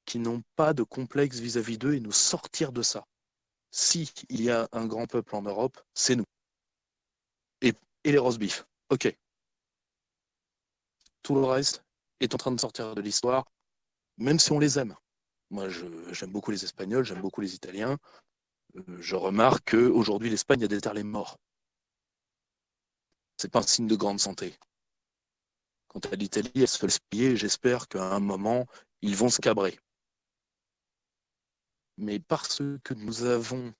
qui n'ont pas de complexe vis-à-vis d'eux et nous sortir de ça. Si il y a un grand peuple en Europe, c'est nous. Et, les roast ok. Tout le reste est en train de sortir de l'histoire, même si on les aime. Moi, j'aime beaucoup les Espagnols, j'aime beaucoup les Italiens. Euh, je remarque qu'aujourd'hui, l'Espagne a déterré les morts. C'est pas un signe de grande santé. Quant à l'Italie, elle se fait spier. J'espère qu'à un moment, ils vont se cabrer. Mais parce que nous avons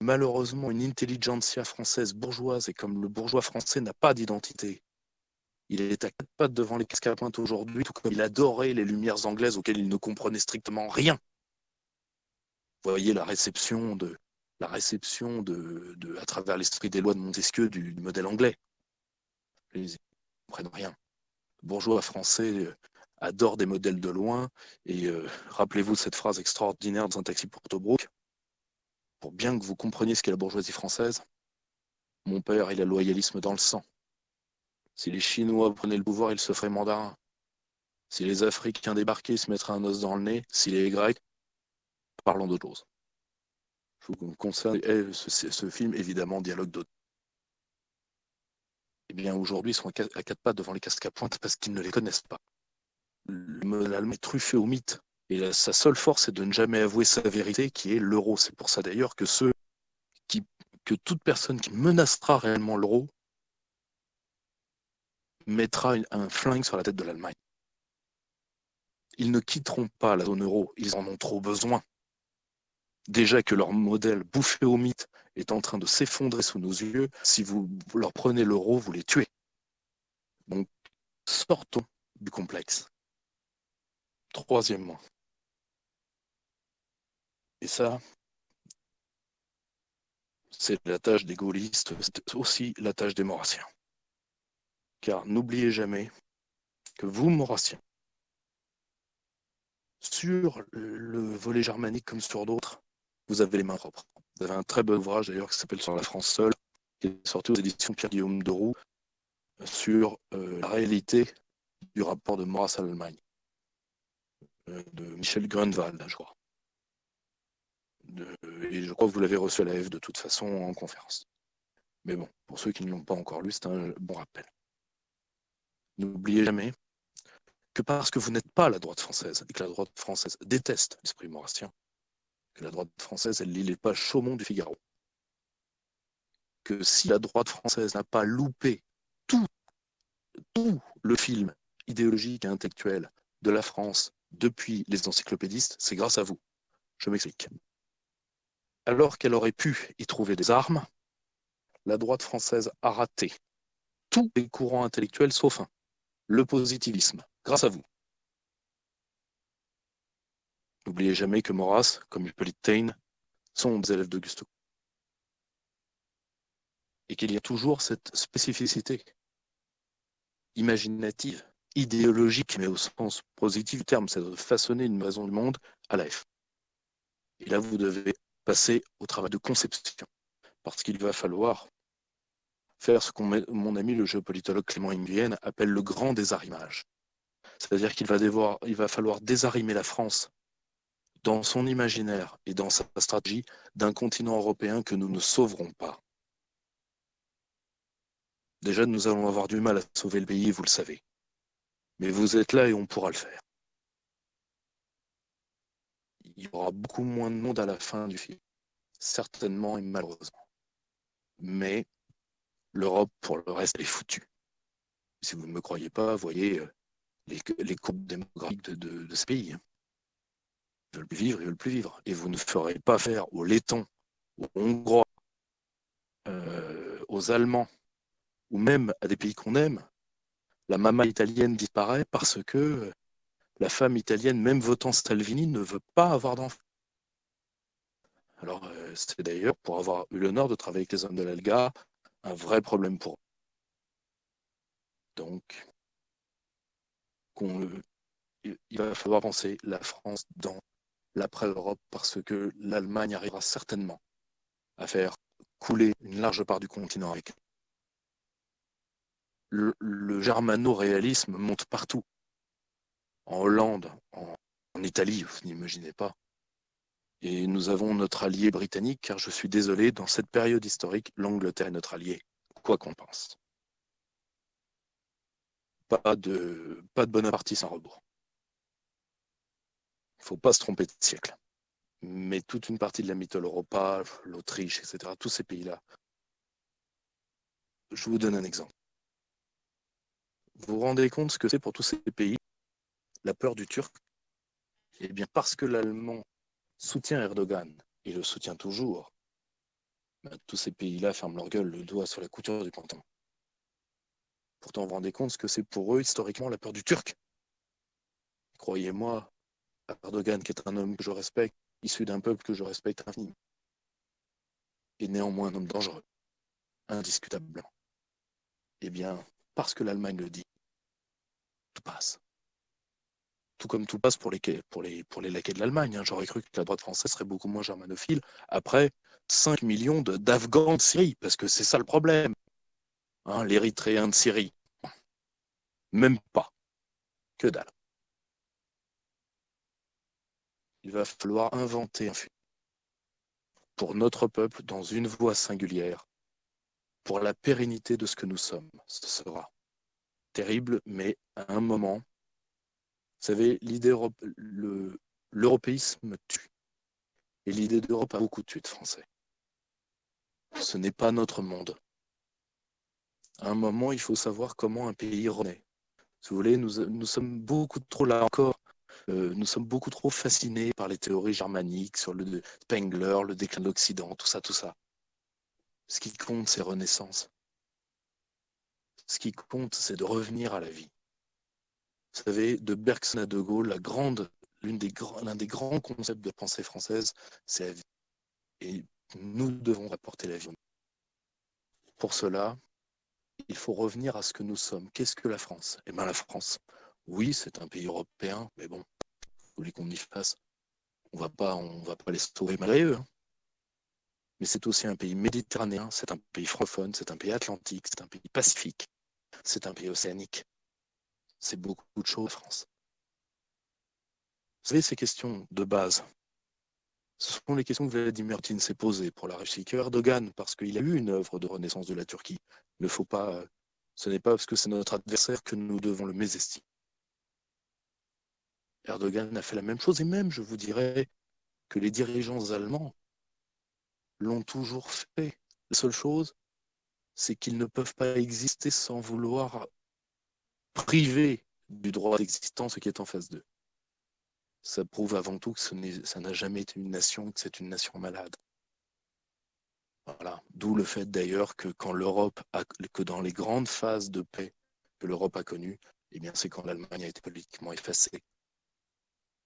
malheureusement une intelligentsia française bourgeoise, et comme le bourgeois français n'a pas d'identité, il est à quatre pattes devant les casques aujourd'hui, tout comme il adorait les lumières anglaises auxquelles il ne comprenait strictement rien. Vous voyez la réception de la réception de, à travers l'esprit des lois de Montesquieu du, modèle anglais. Ils ne comprennent rien. Le bourgeois français euh, adore des modèles de loin, et euh, rappelez-vous cette phrase extraordinaire dans un taxi pour Tobruk, pour bien que vous compreniez ce qu'est la bourgeoisie française, mon père, il a le loyalisme dans le sang. Si les Chinois prenaient le pouvoir, ils se feraient mandarins. Si les Africains débarquaient, ils se mettraient un os dans le nez. Si les Grecs, parlons d'autre chose. Je vous conseille eh, ce, film, évidemment, dialogue d'autres. Eh bien, aujourd'hui, ils sont à quatre pattes devant les casques à pointe parce qu'ils ne les connaissent pas. Le modèle allemand est truffé au mythe. Et sa seule force est de ne jamais avouer sa vérité, qui est l'euro. C'est pour ça d'ailleurs que ceux qui, que toute personne qui menacera réellement l'euro mettra un flingue sur la tête de l'Allemagne. Ils ne quitteront pas la zone euro, ils en ont trop besoin déjà que leur modèle bouffé au mythe est en train de s'effondrer sous nos yeux, si vous leur prenez l'euro, vous les tuez. Donc, sortons du complexe. Troisièmement, et ça, c'est la tâche des gaullistes, c'est aussi la tâche des maurassiens. Car n'oubliez jamais que vous, maurassiens, sur le volet germanique comme sur d'autres, vous avez les mains propres. Vous avez un très bon ouvrage d'ailleurs qui s'appelle Sur la France seule, qui est sorti aux éditions Pierre-Guillaume de Roux, sur euh, la réalité du rapport de Maurras à l'Allemagne, de Michel Grunwald, je crois. et je crois que vous l'avez reçu à la F de toute façon en conférence. Mais bon, pour ceux qui ne l'ont pas encore lu, c'est un bon rappel. N'oubliez jamais que parce que vous n'êtes pas la droite française et que la droite française déteste l'esprit maurassien, que la droite française, elle lit les pages Chaumont du Figaro. Que si la droite française n'a pas loupé tout, tout le film idéologique et intellectuel de la France depuis les encyclopédistes, c'est grâce à vous. Je m'explique. Alors qu'elle aurait pu y trouver des armes, la droite française a raté tous les courants intellectuels sauf un, le positivisme, grâce à vous. N'oubliez jamais que Maurras, comme Hippolyte Taine, sont des élèves d'Augusto. Et qu'il y a toujours cette spécificité imaginative, idéologique, mais au sens positif du terme, c'est de façonner une raison du monde à la F. Et là, vous devez passer au travail de conception, parce qu'il va falloir faire ce qu'on mon ami le géopolitologue Clément Nguyen appelle le grand désarrimage. C'est-à-dire qu'il va, il va falloir désarrimer la France dans son imaginaire et dans sa stratégie d'un continent européen que nous ne sauverons pas. Déjà, nous allons avoir du mal à sauver le pays, vous le savez. Mais vous êtes là et on pourra le faire. Il y aura beaucoup moins de monde à la fin du film. certainement et malheureusement. Mais l'Europe, pour le reste, est foutue. Si vous ne me croyez pas, voyez euh, les, courbes démographiques de, ce pays. Hein. Ils veulent plus vivre, ils veulent plus vivre. Et vous ne ferez pas faire aux Lettons, aux Hongrois, euh, aux Allemands, ou même à des pays qu'on aime, la maman italienne disparaît parce que la femme italienne, même votant Salvini, ne veut pas avoir d'enfants. Alors, euh, c'est d'ailleurs, pour avoir eu l'honneur de travailler avec les hommes de l'Alga, un vrai problème pour eux. Donc, il va falloir penser la France dans l'après-Europe parce que l'Allemagne arrivera certainement à faire couler une large part du continent avec. Le, germano-réalisme monte partout. En Hollande, en, Italie, vous n'imaginez pas. Et nous avons notre allié britannique, car je suis désolé, dans cette période historique, l'Angleterre est notre allié, quoi qu'on pense. Pas de, pas de sans rebours. Il ne faut pas se tromper de siècle. Mais toute une partie de la mythologie Europa, l'Autriche, etc., tous ces pays-là. Je vous donne un exemple. Vous vous rendez compte ce que c'est pour tous ces pays la peur du turc? Eh bien, parce que l'allemand soutient Erdogan, il le soutient toujours, ben, tous ces pays-là ferment leur gueule, le doigt sur la couture du pantalon. Pourtant, vous vous rendez compte ce que c'est pour eux, historiquement, la peur du Turc? Croyez-moi, Erdogan, qui est un homme que je respecte, issu d'un peuple que je respecte infiniment, est néanmoins un homme dangereux, indiscutablement. Eh bien, parce que l'Allemagne le dit, passe. Tout comme tout passe pour les, laquais de l'Allemagne. Hein. J'aurais cru que la droite française serait beaucoup moins germanophile après 5 millions d'Afghans de Syrie, parce que c'est ça le problème. Hein, L'Érythréen de Syrie. Même pas. Que dalle. Il va falloir inventer un futur pour notre peuple dans une voie singulière, pour la pérennité de ce que nous sommes. Ce sera terrible, mais à un moment, vous savez, l'idée l'européisme tue. Et l'idée d'Europe a beaucoup tué de Français. Ce n'est pas notre monde à un moment, il faut savoir comment un pays renaît. Si vous voulez, nous, nous sommes beaucoup trop, là encore, euh, nous sommes beaucoup trop fascinés par les théories germaniques sur le Spengler, le déclin de l'Occident, tout ça, tout ça. Ce qui compte, c'est Renaissance. Ce qui compte, c'est de revenir à la vie. Vous savez, de Bergson à De Gaulle, l'un des, grands concepts de pensée française, c'est la vie. Et nous devons apporter la vie. Pour cela, il faut revenir à ce que nous sommes. Qu'est-ce que la France? Eh bien, la France, oui, c'est un pays européen, mais bon, vous voulez qu'on y fasse On on va pas les sauver malgré eux. Hein. Mais c'est aussi un pays méditerranéen, c'est un pays francophone, c'est un pays atlantique, c'est un pays pacifique, c'est un pays océanique. C'est beaucoup de choses, la France. Vous savez, ces questions de base, ce sont les questions que Vladimir Poutine s'est posées pour la Russie, que Erdogan, parce qu'il a eu une œuvre de renaissance de la Turquie. ne faut pas, ce n'est pas parce que c'est notre adversaire que nous devons le mésestimer. Erdogan a fait la même chose, et même, je vous dirais, que les dirigeants allemands l'ont toujours fait. La seule chose, c'est qu'ils ne peuvent pas exister sans vouloir priver du droit d'existence ce qui est en face d'eux ça prouve avant tout que ça n'a jamais été une nation, que c'est une nation malade. Voilà. D'où le fait d'ailleurs que quand l'Europe que dans les grandes phases de paix que l'Europe a connues, eh bien c'est quand l'Allemagne a été politiquement effacée.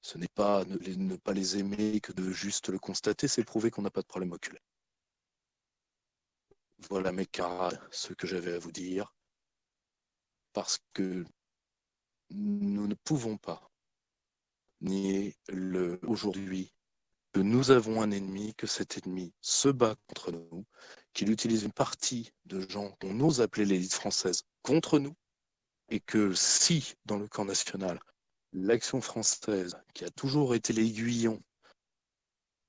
Ce n'est pas ne, ne, pas les aimer que de juste le constater, c'est prouver qu'on n'a pas de problème oculaire. Voilà mes camarades, ce que j'avais à vous dire, parce que nous ne pouvons pas nier aujourd'hui que nous avons un ennemi, que cet ennemi se bat contre nous, qu'il utilise une partie de gens qu'on ose appeler l'élite française contre nous, et que si, dans le camp national, l'action française, qui a toujours été l'aiguillon,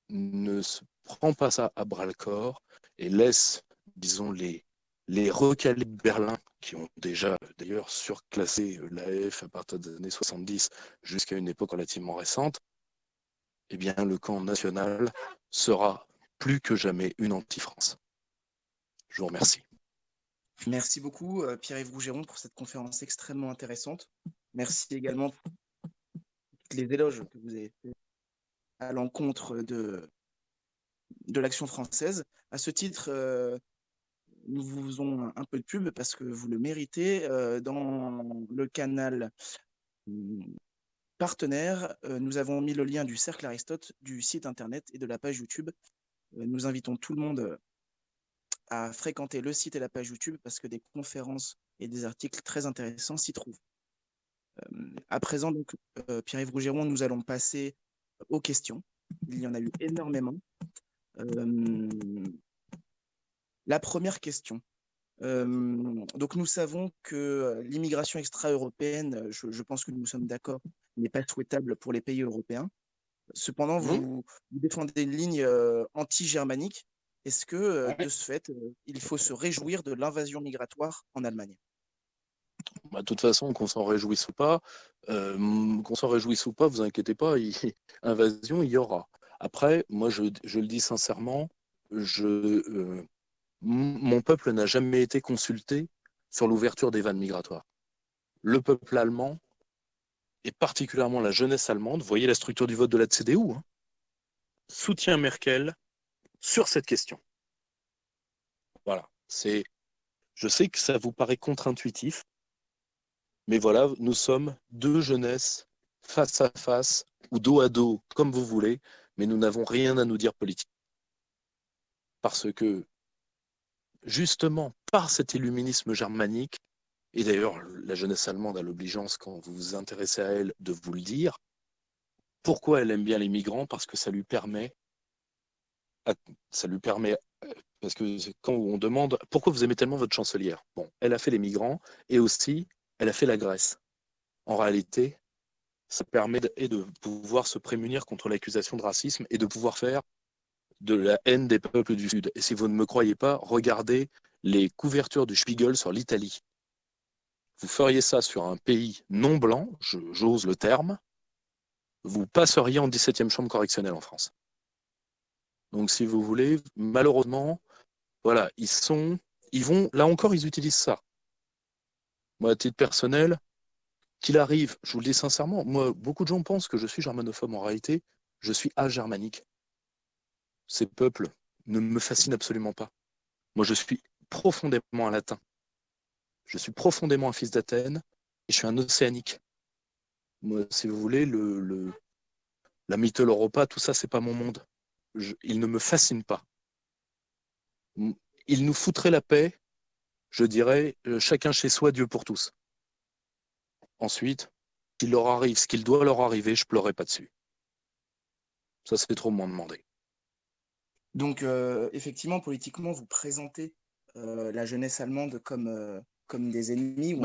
ne se prend pas ça à bras le corps et laisse, disons, les, les recalés de Berlin, qui ont déjà d'ailleurs surclassé l'AF à partir des années 70 jusqu'à une époque relativement récente, eh bien le camp national sera plus que jamais une anti-France. Je vous remercie. Merci beaucoup, euh, Pierre-Yves Rougeron, pour cette conférence extrêmement intéressante. Merci également pour les éloges que vous avez fait à l'encontre de, de l'action française. À ce titre, euh, faisons un peu de pub parce que vous le méritez. Euh, dans le canal hum, partenaire, nous avons mis le lien du Cercle Aristote, du site internet et de la page YouTube. nous invitons tout le monde à fréquenter le site et la page YouTube parce que des conférences et des articles très intéressants s'y trouvent. à présent, Pierre-Yves Rougeron, nous allons passer aux questions. Il y en a eu énormément. La première question. donc, nous savons que l'immigration extra-européenne, je, pense que nous sommes d'accord, n'est pas souhaitable pour les pays européens. Cependant, mmh. vous, défendez une ligne anti-germanique est-ce que, euh, de ce fait, euh, il faut se réjouir de l'invasion migratoire en Allemagne? Bah, de toute façon, qu'on s'en réjouisse ou pas, euh, qu'on s'en réjouisse ou pas, vous inquiétez pas, il, invasion, il y aura. Après, moi, je, le dis sincèrement, je, mon peuple n'a jamais été consulté sur l'ouverture des vannes migratoires. Le peuple allemand, et particulièrement la jeunesse allemande, voyez la structure du vote de la CDU, hein, soutient Merkel sur cette question. Voilà, c'est. Je sais que ça vous paraît contre-intuitif, mais voilà, nous sommes deux jeunesses face à face ou dos à dos, comme vous voulez, mais nous n'avons rien à nous dire politique. Parce que, justement, par cet illuminisme germanique, et d'ailleurs, la jeunesse allemande a l'obligeance, quand vous vous intéressez à elle, de vous le dire, pourquoi elle aime bien les migrants? Parce que ça lui permet ça lui permet, parce que quand on demande pourquoi vous aimez tellement votre chancelière, bon, elle a fait les migrants et aussi elle a fait la Grèce. En réalité, ça permet de, de pouvoir se prémunir contre l'accusation de racisme et de pouvoir faire de la haine des peuples du Sud. Et si vous ne me croyez pas, regardez les couvertures du Spiegel sur l'Italie. Vous feriez ça sur un pays non blanc, j'ose le terme, vous passeriez en 17e chambre correctionnelle en France. Donc, si vous voulez, malheureusement, voilà, ils sont, ils vont, là encore, ils utilisent ça. Moi, à titre personnel, qu'il arrive, je vous le dis sincèrement, moi, beaucoup de gens pensent que je suis germanophobe. En réalité, je suis agermanique. Ces peuples ne me fascinent absolument pas. Moi, je suis profondément un latin. Je suis profondément un fils d'Athènes et je suis un océanique. Moi, si vous voulez, le, la mythologie tout ça, c'est pas mon monde il ne me fascine pas. Il nous foutrait la paix, je dirais, euh, chacun chez soi, Dieu pour tous. Ensuite, s'il leur arrive ce qu'il doit leur arriver, je pleurerai pas dessus. Ça, c'est trop m'en demander. Donc, euh, effectivement, politiquement, vous présentez euh, la jeunesse allemande comme, comme des ennemis ou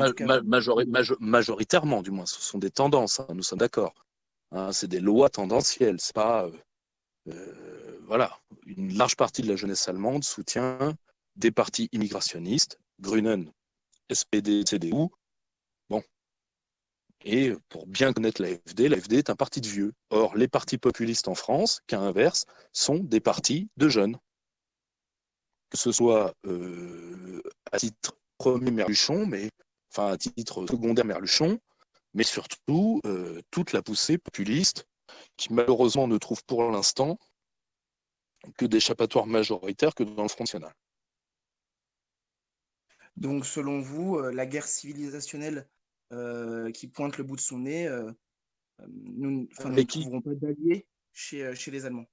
Majoritairement, du moins, ce sont des tendances, hein, nous sommes d'accord. Hein, c'est des lois tendancielles, c'est pas euh, voilà, une large partie de la jeunesse allemande soutient des partis immigrationnistes, Grünen, SPD, CDU. Et pour bien connaître l'AFD, l'AFD est un parti de vieux. Or, les partis populistes en France, qu'à inverse, sont des partis de jeunes. Que ce soit euh, à titre premier Merluchon, mais enfin à titre secondaire Merluchon, mais surtout euh, toute la poussée populiste qui malheureusement ne trouve pour l'instant que d'échappatoires majoritaires que dans le Front National. Donc, selon vous, euh, la guerre civilisationnelle qui pointe le bout de son nez, euh, nous, ne trouverons pas d'alliés chez, chez les Allemands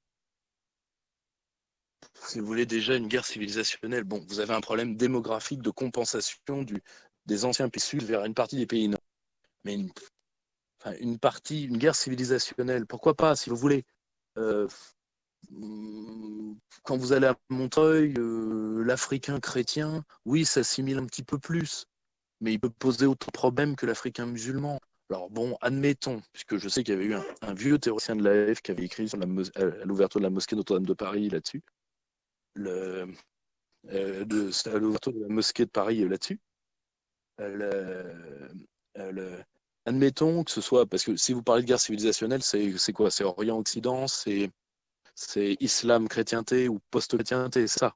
si vous voulez déjà une guerre civilisationnelle, bon, vous avez un problème démographique de compensation du, des anciens pays sud vers une partie des pays nord. Mais une, une partie, une guerre civilisationnelle, pourquoi pas, si vous voulez. Euh, quand vous allez à Montreuil, euh, l'Africain chrétien, oui, s'assimile un petit peu plus, mais il peut poser autant de problèmes que l'Africain musulman. Alors bon, admettons, puisque je sais qu'il y avait eu un, vieux théoricien de l'AF qui avait écrit sur la à l'ouverture de la mosquée Notre-Dame de Paris là-dessus, euh, de, à l'ouverture de la mosquée de Paris là-dessus, le, admettons que ce soit, parce que si vous parlez de guerre civilisationnelle, c'est quoi? C'est Orient-Occident, c'est C'est islam, chrétienté ou post-chrétienté, ça.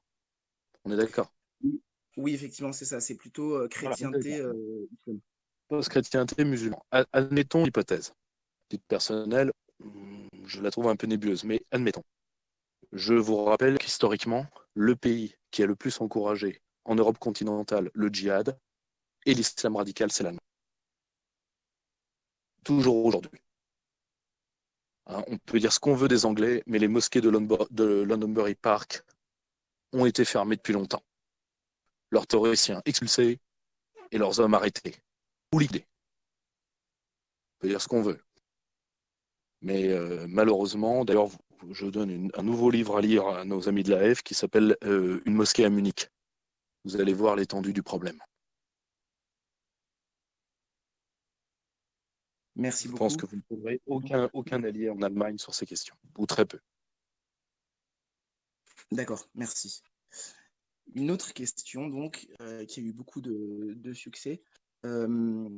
On est d'accord? Oui, effectivement, c'est ça. C'est plutôt euh, chrétienté. Euh, post-chrétienté musulman. Admettons l'hypothèse. Titre personnel, hmm, je la trouve un peu nébuleuse, mais admettons. Je vous rappelle qu'historiquement, le pays qui a le plus encouragé en Europe continentale le djihad et l'islam radical, c'est l'Allemagne. Toujours aujourd'hui. Hein, on peut dire ce qu'on veut des Anglais, mais les mosquées de, Londonbury Park ont été fermées depuis longtemps. Leurs théoriciens expulsés et leurs hommes arrêtés. Ou l'idée. On peut dire ce qu'on veut. Mais euh, malheureusement, d'ailleurs, je donne un nouveau livre à lire à nos amis de la F qui s'appelle euh, Une mosquée à Munich. Vous allez voir l'étendue du problème. Merci beaucoup. Je pense que vous ne trouverez aucun, aucun allié en Allemagne sur ces questions, ou très peu. D'accord, merci. Une autre question, donc, euh, qui a eu beaucoup de, succès. Euh,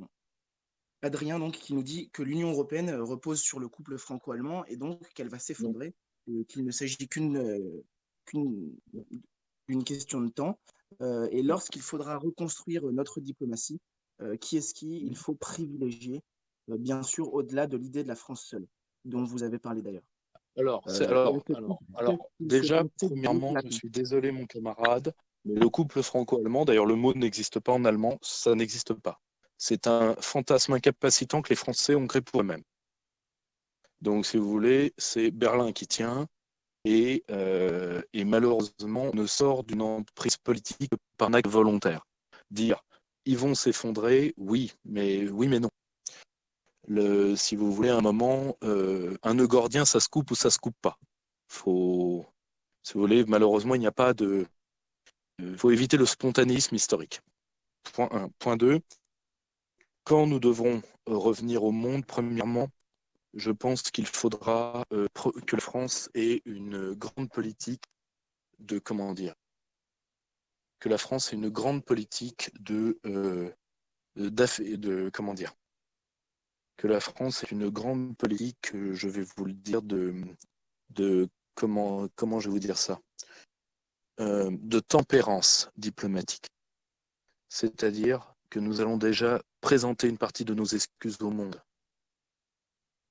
Adrien, donc, qui nous dit que l'Union européenne repose sur le couple franco-allemand et donc qu'elle va s'effondrer, qu'il ne s'agit qu'une question de temps. Euh, et lorsqu'il faudra reconstruire notre diplomatie, qui est-ce qu'il faut privilégier euh, bien sûr au-delà de l'idée de la France seule, dont vous avez parlé d'ailleurs. Alors, euh, alors, déjà, premièrement, je suis désolé, mon camarade, mais le couple franco-allemand, d'ailleurs, le mot n'existe pas en allemand, ça n'existe pas. C'est un fantasme incapacitant que les Français ont créé pour eux-mêmes. Donc, si vous voulez, c'est Berlin qui tient, et, euh, et malheureusement, on ne sort d'une entreprise politique par un acte volontaire. Dire, ils vont s'effondrer, oui, mais oui, mais non si vous voulez, un moment, euh, un nœud gordien, ça se coupe ou ça se coupe pas. Faut, si vous voulez, malheureusement, il n'y a pas de. Il faut éviter le spontanéisme historique. Point 1. Point 2. Quand nous devrons revenir au monde, premièrement, je pense qu'il faudra euh, que la France ait une grande politique de comment dire que la France ait une grande politique de, euh, de comment dire que la France est une grande politique, je vais vous le dire, de, comment, comment je vais vous dire ça, euh, de tempérance diplomatique. C'est-à-dire que nous allons déjà présenter une partie de nos excuses au monde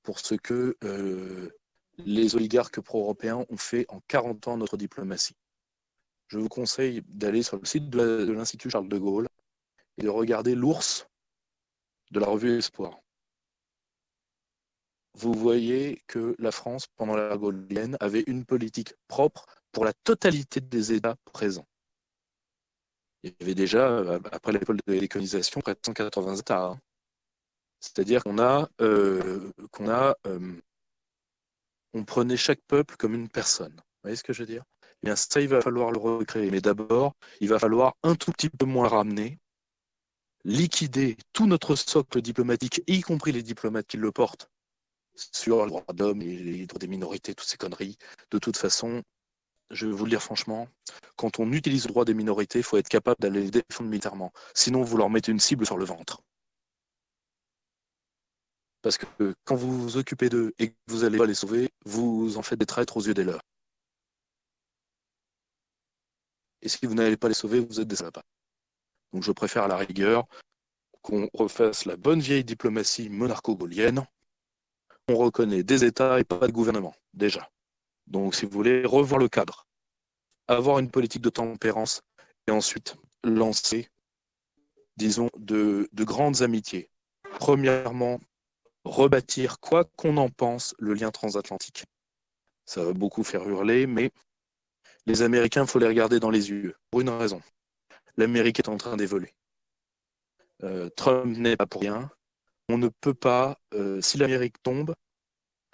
pour ce que euh, les oligarques pro-européens ont fait en 40 ans notre diplomatie. Je vous conseille d'aller sur le site de l'Institut Charles de Gaulle et de regarder l'ours de la revue Espoir vous voyez que la France, pendant la Gaulienne, avait une politique propre pour la totalité des États présents. Il y avait déjà, euh, après l'époque de l'économisation, près de 180 États. Hein. C'est-à-dire qu'on a, euh, qu'on a euh, on prenait chaque peuple comme une personne. Vous voyez ce que je veux dire? Eh bien, ça, il va falloir le recréer. Mais d'abord, il va falloir un tout petit peu moins ramener, liquider tout notre socle diplomatique, y compris les diplomates qui le portent, sur le droit d'homme et les droits des minorités, toutes ces conneries. De toute façon, je vais vous le dire franchement, quand on utilise le droit des minorités, il faut être capable d'aller les défendre militairement. Sinon, vous leur mettez une cible sur le ventre. Parce que quand vous vous occupez d'eux et que vous allez pas les sauver, vous en faites des traîtres aux yeux des leurs. Et si vous n'allez pas les sauver, vous êtes des salopes. Donc je préfère à la rigueur qu'on refasse la bonne vieille diplomatie monarcho-gaulienne on reconnaît des États et pas de gouvernement, déjà. Donc, si vous voulez, revoir le cadre, avoir une politique de tempérance et ensuite lancer, disons, de, grandes amitiés. Premièrement, rebâtir, quoi qu'on en pense, le lien transatlantique. Ça va beaucoup faire hurler, mais les Américains, il faut les regarder dans les yeux, pour une raison. L'Amérique est en train d'évoluer. Euh, Trump n'est pas pour rien on ne peut pas, euh, si l'Amérique tombe,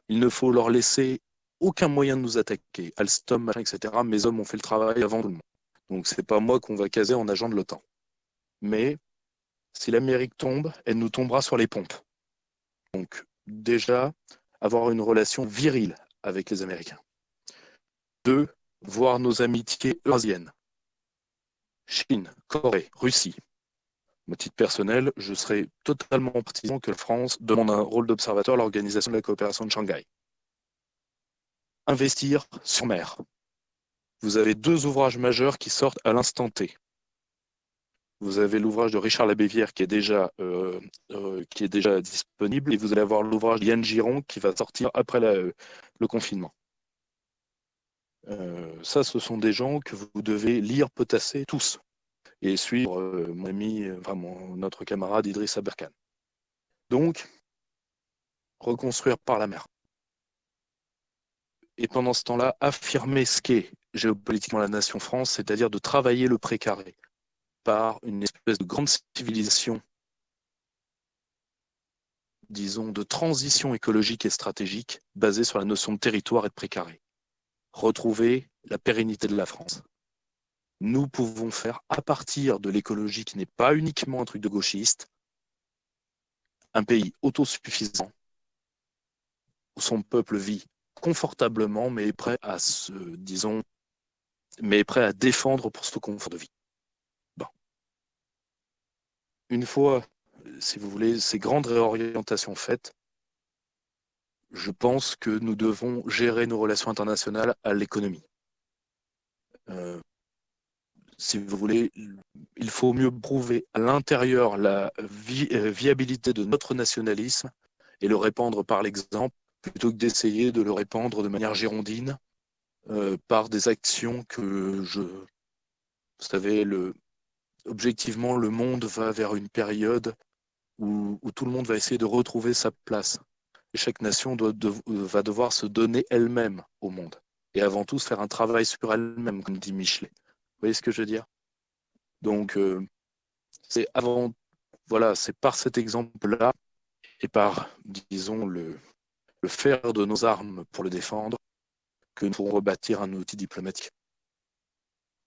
il ne faut leur laisser aucun moyen de nous attaquer. Alstom, machin, etc. Mes hommes ont fait le travail avant tout le monde. Donc c'est pas moi qu'on va caser en agent de l'OTAN. Mais si l'Amérique tombe, elle nous tombera sur les pompes. Donc déjà, avoir une relation virile avec les Américains. Deux, voir nos amitiés eurasiennes. Chine, Corée, Russie, à titre personnel, je serais totalement partisan que la France demande un rôle d'observateur à l'Organisation de la coopération de Shanghai. investir sur mer. Vous avez deux ouvrages majeurs qui sortent à l'instant T. Vous avez l'ouvrage de Richard Labévière qui est déjà euh, euh, qui est déjà disponible et vous allez avoir l'ouvrage d'Yann Giron qui va sortir après le confinement. Euh, ça, ce sont des gens que vous devez lire, potasser tous et suivre mon ami, enfin notre camarade Idriss Aberkan. Donc, reconstruire par la mer. Et pendant ce temps-là, affirmer ce qu'est géopolitiquement la nation France, c'est-à-dire de travailler le précaré par une espèce de grande civilisation, disons, de transition écologique et stratégique basée sur la notion de territoire et de précaré. Retrouver la pérennité de la France. Nous pouvons faire, à partir de l'écologie qui n'est pas uniquement un truc de gauchiste, un pays autosuffisant où son peuple vit confortablement, mais prêt à se, disons, mais prêt à défendre pour ce confort de vie. Une fois, si vous voulez, ces grandes réorientations faites, je pense que nous devons gérer nos relations internationales à l'économie. Euh, si vous voulez, il faut mieux prouver à l'intérieur la euh, viabilité de notre nationalisme et le répandre par l'exemple plutôt que d'essayer de le répandre de manière girondine euh, par des actions que je... Vous savez, objectivement, le monde va vers une période où, tout le monde va essayer de retrouver sa place. Chaque nation doit, va devoir se donner elle-même au monde. Et avant tout, se faire un travail sur elle-même, comme dit Michelet. Voyez ce que je veux dire? Donc, euh, c'est avant, voilà, c'est par cet exemple-là et par, disons, le, le faire de nos armes pour le défendre que nous pourrons rebâtir un outil diplomatique.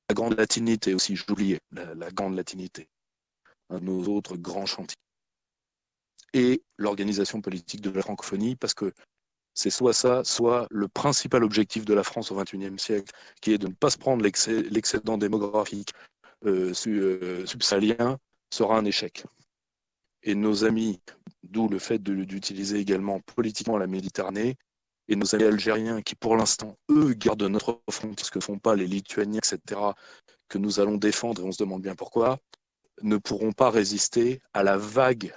La grande latinité aussi, j'oubliais, la, la grande latinité, un de nos autres grands chantiers. Et l'organisation politique de la francophonie, parce que c'est soit ça, soit le principal objectif de la France au XXIe siècle, qui est de ne pas se prendre l'excédent démographique euh, euh, subsaharien, sera un échec. Et nos amis, d'où le fait d'utiliser également politiquement la Méditerranée, et nos amis algériens qui, pour l'instant, eux, gardent notre frontière, ce que font pas les Lituaniens, etc., que nous allons défendre, et on se demande bien pourquoi, ne pourront pas résister à la vague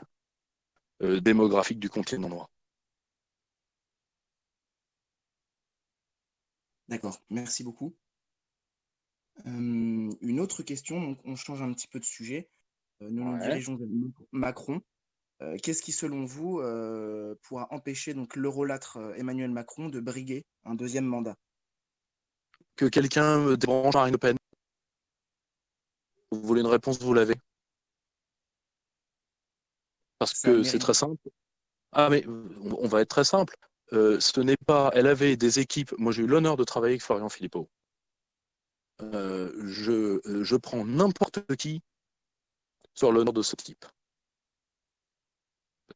euh, démographique du continent noir. D'accord, merci beaucoup. Euh, une autre question, donc on change un petit peu de sujet. Euh, nous nous dirigeons vers Macron. Euh, qu'est-ce qui, selon vous, euh, pourra empêcher donc l'eurolâtre Emmanuel Macron de briguer un deuxième mandat? Que quelqu'un me débranche Marine Le Pen Vous voulez une réponse, vous l'avez Parce que c'est très simple. Ah, mais on va être très simple. Ce n'est pas. Elle avait des équipes. Moi, j'ai eu l'honneur de travailler avec Florian Philippot. je, je prends n'importe qui sur l'honneur de ce type.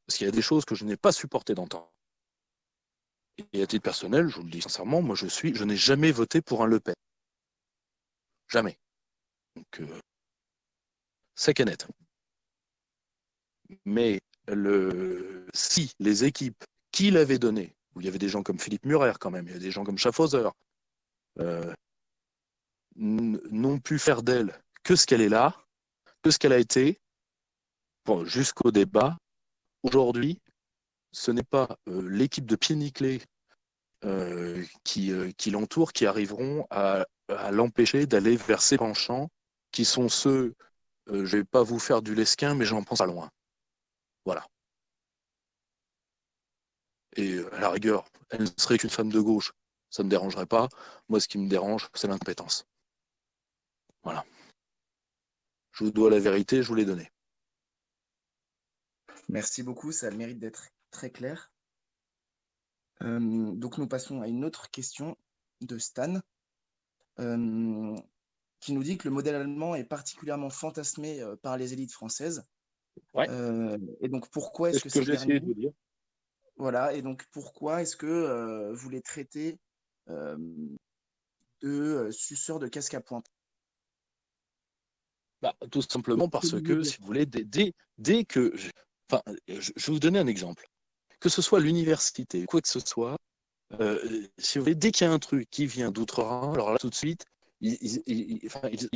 Parce qu'il y a des choses que je n'ai pas supporté d'entendre. Et à titre personnel, je vous le dis sincèrement, moi je suis, je n'ai jamais voté pour un Le Pen. Jamais. Donc, euh, c'est net. Mais le, si les équipes qui l'avaient donné, où il y avait des gens comme Philippe Murer quand même, il y a des gens comme Schaffhauser, euh, n'ont pu faire d'elle que ce qu'elle est là, que ce qu'elle a été, bon, jusqu'au débat, Aujourd'hui, ce n'est pas euh, l'équipe de pied nickelé euh, qui, euh, qui l'entoure qui arriveront à, l'empêcher d'aller vers ses penchants, qui sont ceux, je ne vais pas vous faire du lesquin, mais j'en pense à loin. Voilà. Et à la rigueur, elle ne serait qu'une femme de gauche, ça ne me dérangerait pas. Moi, ce qui me dérange, c'est l'incompétence. Voilà. Je vous dois la vérité, je vous l'ai donnée. Merci beaucoup, ça a le mérite d'être très clair. donc nous passons à une autre question de Stan, qui nous dit que le modèle allemand est particulièrement fantasmé par les élites françaises. et donc pourquoi est-ce que, c'est ce de dire. Voilà, et donc pourquoi est-ce que vous les traitez de suceurs de casque à pointe? Bah, Tout simplement parce que, si vous voulez, dès, dès que je, je, vais vous donner un exemple. Que ce soit l'université, quoi que ce soit, si vous voulez, dès qu'il y a un truc qui vient d'outre-Rhin, alors là, tout de suite, ils,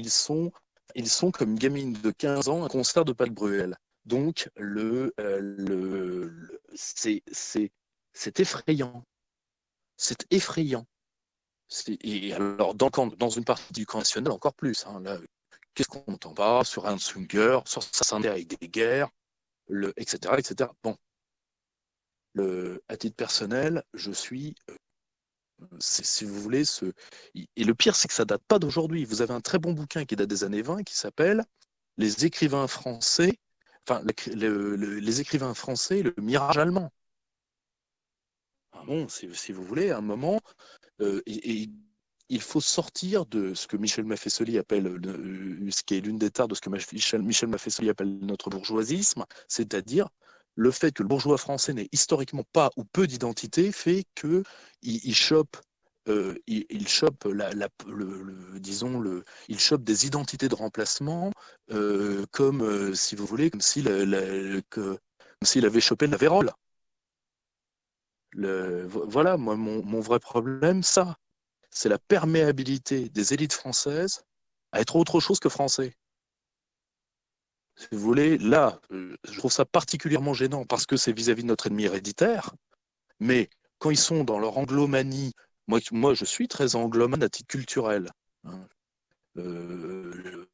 sont, ils sont comme une gamine de 15 ans, un concert de Pat Bruel. Donc, le, le, c'est effrayant. C'est effrayant. Et alors, dans, dans, une partie du camp national, encore plus. Hein, qu'est-ce qu'on entend pas? Sur un swinger, sur sa avec des guerres, le, etc., etc. Bon. Le, à titre personnel, je suis euh, si vous voulez, ce... et le pire, c'est que ça date pas d'aujourd'hui. Vous avez un très bon bouquin qui date des années 20 qui s'appelle Les écrivains français, enfin, les écrivains français, le mirage allemand. Ah bon, si, vous voulez, à un moment, euh, et, il faut sortir de ce que Michel Maffesoli appelle, ce qui est l'une des tares de ce que Michel, Michel Maffesoli appelle notre bourgeoisisme, c'est-à-dire le fait que le bourgeois français n'ait historiquement pas ou peu d'identité fait qu'il il chope euh, il, chope la, disons le, il chope des identités de remplacement euh, comme euh, si vous voulez comme s'il avait chopé la vérole. Le, voilà, moi mon, mon, vrai problème, ça, c'est la perméabilité des élites françaises à être autre chose que français si vous voulez, là, je trouve ça particulièrement gênant parce que c'est vis-à-vis de notre ennemi héréditaire. Mais quand ils sont dans leur anglomanie, moi, moi je suis très anglomane à titre culturel. Hein. Euh,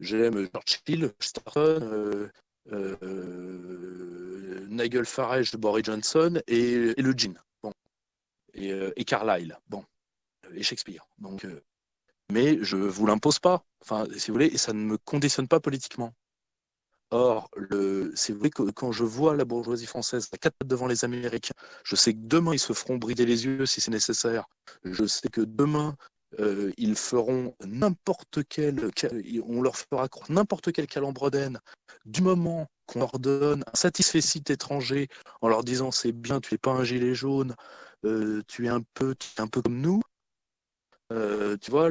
j'aime Churchill, Starton, euh, Nigel Farage, Boris Johnson et, le Jean. Bon. Et, et, Carlyle. Bon. Et Shakespeare. Donc, mais je ne vous l'impose pas. Enfin, si vous voulez, et ça ne me conditionne pas politiquement. Or, c'est vrai que quand je vois la bourgeoisie française à quatre devant les Américains, je sais que demain, ils se feront brider les yeux si c'est nécessaire. Je sais que demain, euh, ils feront n'importe quel, on leur fera croire n'importe quel calembredaine du moment qu'on leur donne un satisfait étranger en leur disant c'est bien, tu n'es pas un gilet jaune, euh, tu es un peu, tu es un peu comme nous. Euh, tu vois,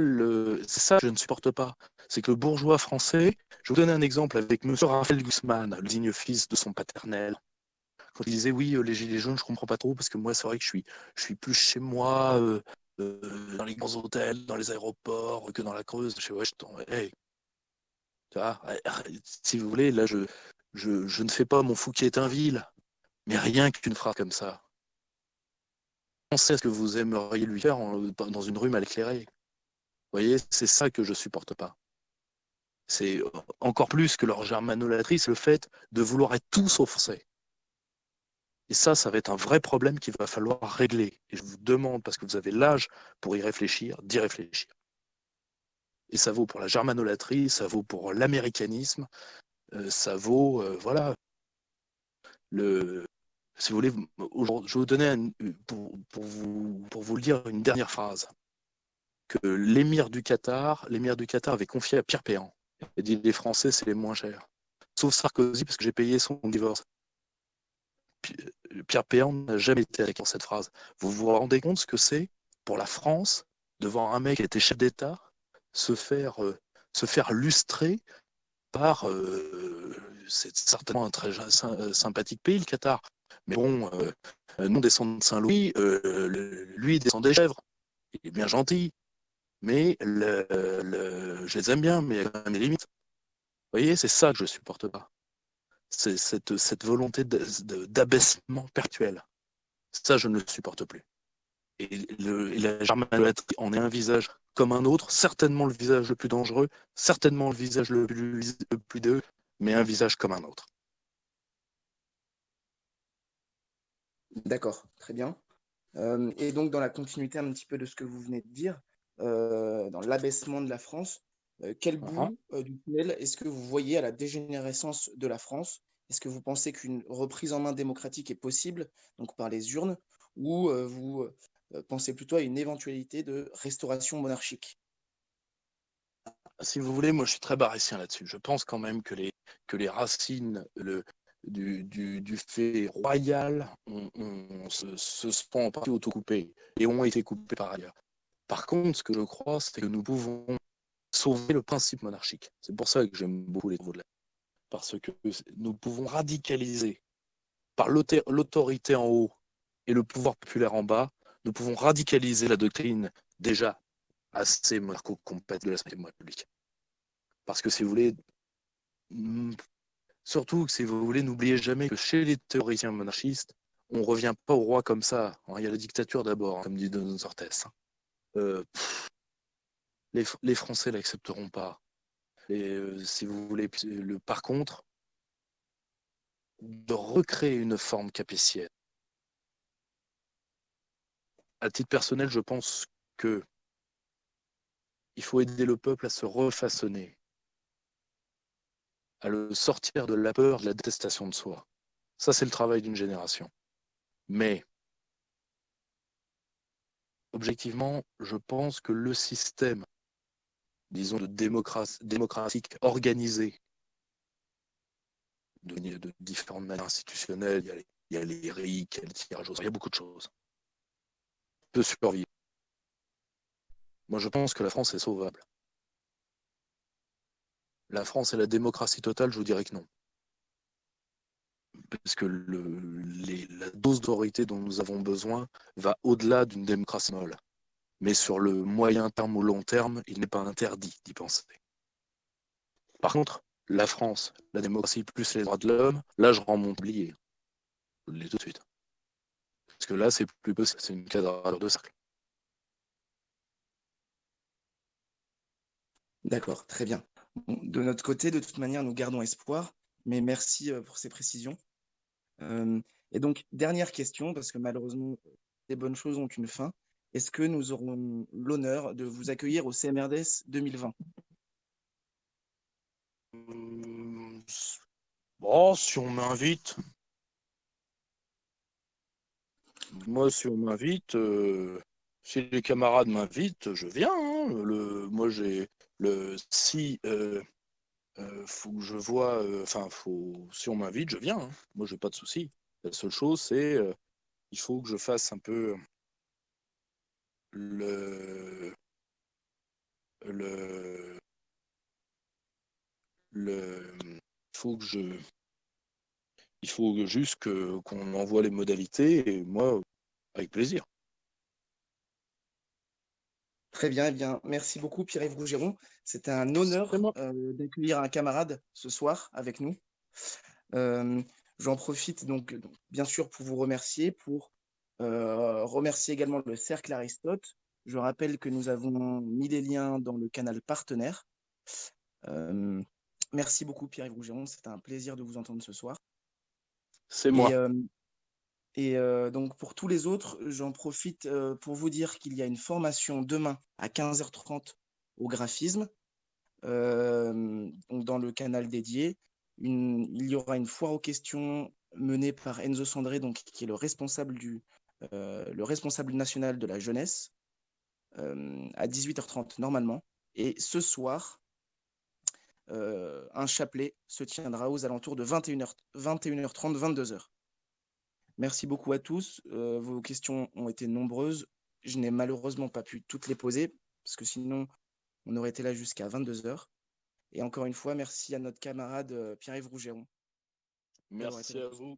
c'est ça que je ne supporte pas. C'est que le bourgeois français, je vous donner un exemple avec M. Raphaël Guzman, le digne fils de son paternel. Quand il disait oui, euh, les gilets jaunes, je comprends pas trop parce que moi, c'est vrai que je suis, je suis plus chez moi, euh, dans les grands hôtels, dans les aéroports, que dans la Creuse. Je ouais, je tu vois, si vous voulez, là, je, ne fais pas mon ville, mais rien qu'une phrase comme ça sait ce que vous aimeriez lui faire dans une rue mal éclairée. Vous voyez, c'est ça que je supporte pas. C'est encore plus que leur germanolatrice, le fait de vouloir être tout sauf français. Et ça, ça va être un vrai problème qu'il va falloir régler. Et je vous demande, parce que vous avez l'âge pour y réfléchir, d'y réfléchir. Et ça vaut pour la germanolatrie, ça vaut pour l'américanisme, euh, ça vaut, euh, voilà, le, si vous voulez, je vais vous donner pour, vous, pour vous lire une dernière phrase que l'émir du Qatar, l'émir du Qatar avait confié à Pierre Péan. Il a dit les Français, c'est les moins chers. Sauf Sarkozy, parce que j'ai payé son divorce. Pierre Péan n'a jamais été avec cette phrase. Vous vous rendez compte ce que c'est pour la France, devant un mec qui était chef d'État, se faire, euh, se faire lustrer par. Euh, c'est certainement un très euh, sympathique pays, le Qatar. Mais bon, euh, nous, on descend de Saint-Louis, euh, lui, descend des chèvres. Il est bien gentil. Mais je les aime bien, mais il y a quand même limites. Vous voyez, c'est ça que je ne supporte pas. C'est cette, volonté d'abaissement perpétuel. Ça, je ne le supporte plus. Et, le, et la germanolatrie en est un visage comme un autre, certainement le visage le plus dangereux, certainement le visage le plus, le plus mais un visage comme un autre. D'accord, très bien. Euh, et donc, dans la continuité un petit peu de ce que vous venez de dire, euh, dans l'abaissement de la France, euh, quel bout du tunnel est-ce que vous voyez à la dégénérescence de la France? Est-ce que vous pensez qu'une reprise en main démocratique est possible, donc par les urnes, ou vous pensez plutôt à une éventualité de restauration monarchique? Si vous voulez, moi je suis très barétien là-dessus. Je pense quand même que les, que les racines, le, du, fait royal on, se, se, en partie autocoupés et ont été coupés par ailleurs. Par contre, ce que je crois, c'est que nous pouvons sauver le principe monarchique. C'est pour ça que j'aime beaucoup les travaux de la parce que nous pouvons radicaliser par l'autorité en haut et le pouvoir populaire en bas, nous pouvons radicaliser la doctrine déjà assez monarcho-complète de la Ve République. Parce que si vous voulez, surtout si vous voulez, n'oubliez jamais que chez les théoriciens monarchistes, on ne revient pas au roi comme ça. Il y a la dictature d'abord, comme dit Don Ortès. Euh, les, les, Français l'accepteront pas. Et euh, si vous voulez, le, par contre, de recréer une forme capétienne. À titre personnel, je pense que il faut aider le peuple à se refaçonner, à le sortir de la peur, de la détestation de soi. Ça, c'est le travail d'une génération. Mais, objectivement, je pense que le système, disons, de démocratique organisé, de, différentes manières institutionnelles, il y a les, RIC, il y a il y a beaucoup de choses, peut survivre. Moi, je pense que la France est sauvable. La France est la démocratie totale, je vous dirais que non. Parce que la dose d'autorité dont nous avons besoin va au-delà d'une démocratie molle. Mais sur le moyen terme ou long terme, il n'est pas interdit d'y penser. Par contre, la France, la démocratie plus les droits de l'homme, là je rends mon oublié. Tout de suite. Parce que là, c'est plus possible, c'est une quadrature de cercle. D'accord, très bien. De notre côté, de toute manière, nous gardons espoir, mais merci euh, pour ces précisions. Euh, et donc, dernière question, parce que malheureusement, les bonnes choses ont une fin. Est-ce que nous aurons l'honneur de vous accueillir au CMRDS 2020 Bon, si on m'invite. Moi, si on m'invite, euh, si les camarades m'invitent, je viens. Hein. Le, moi, j'ai le si euh, euh, faut que je vois, enfin, faut si on m'invite, je viens. Hein. Moi, j'ai pas de souci. La seule chose, c'est il faut que je fasse un peu le le faut que je il faut juste qu'on envoie les modalités et moi avec plaisir. Très bien, eh bien, merci beaucoup Pierre-Yves Rougeron. C'était un honneur euh, d'accueillir un camarade ce soir avec nous. Euh, j'en profite donc, bien sûr pour vous remercier, pour euh, remercier également le Cercle Aristote. Je rappelle que nous avons mis les liens dans le canal partenaire. merci beaucoup Pierre-Yves Rougeron, c'était un plaisir de vous entendre ce soir. C'est moi. Et donc pour tous les autres, j'en profite pour vous dire qu'il y a une formation demain à 15h30 au graphisme, donc dans le canal dédié. il y aura une foire aux questions menée par Enzo Sandré, donc, qui est le responsable, national de la jeunesse, à 18h30 normalement. Et ce soir, un chapelet se tiendra aux alentours de 21h, 21h30, 22h. Merci beaucoup à tous. Euh, vos questions ont été nombreuses. Je n'ai malheureusement pas pu toutes les poser parce que sinon on aurait été là jusqu'à 22 heures. Et encore une fois, merci à notre camarade euh, Pierre-Yves Rougeron. Merci à vous.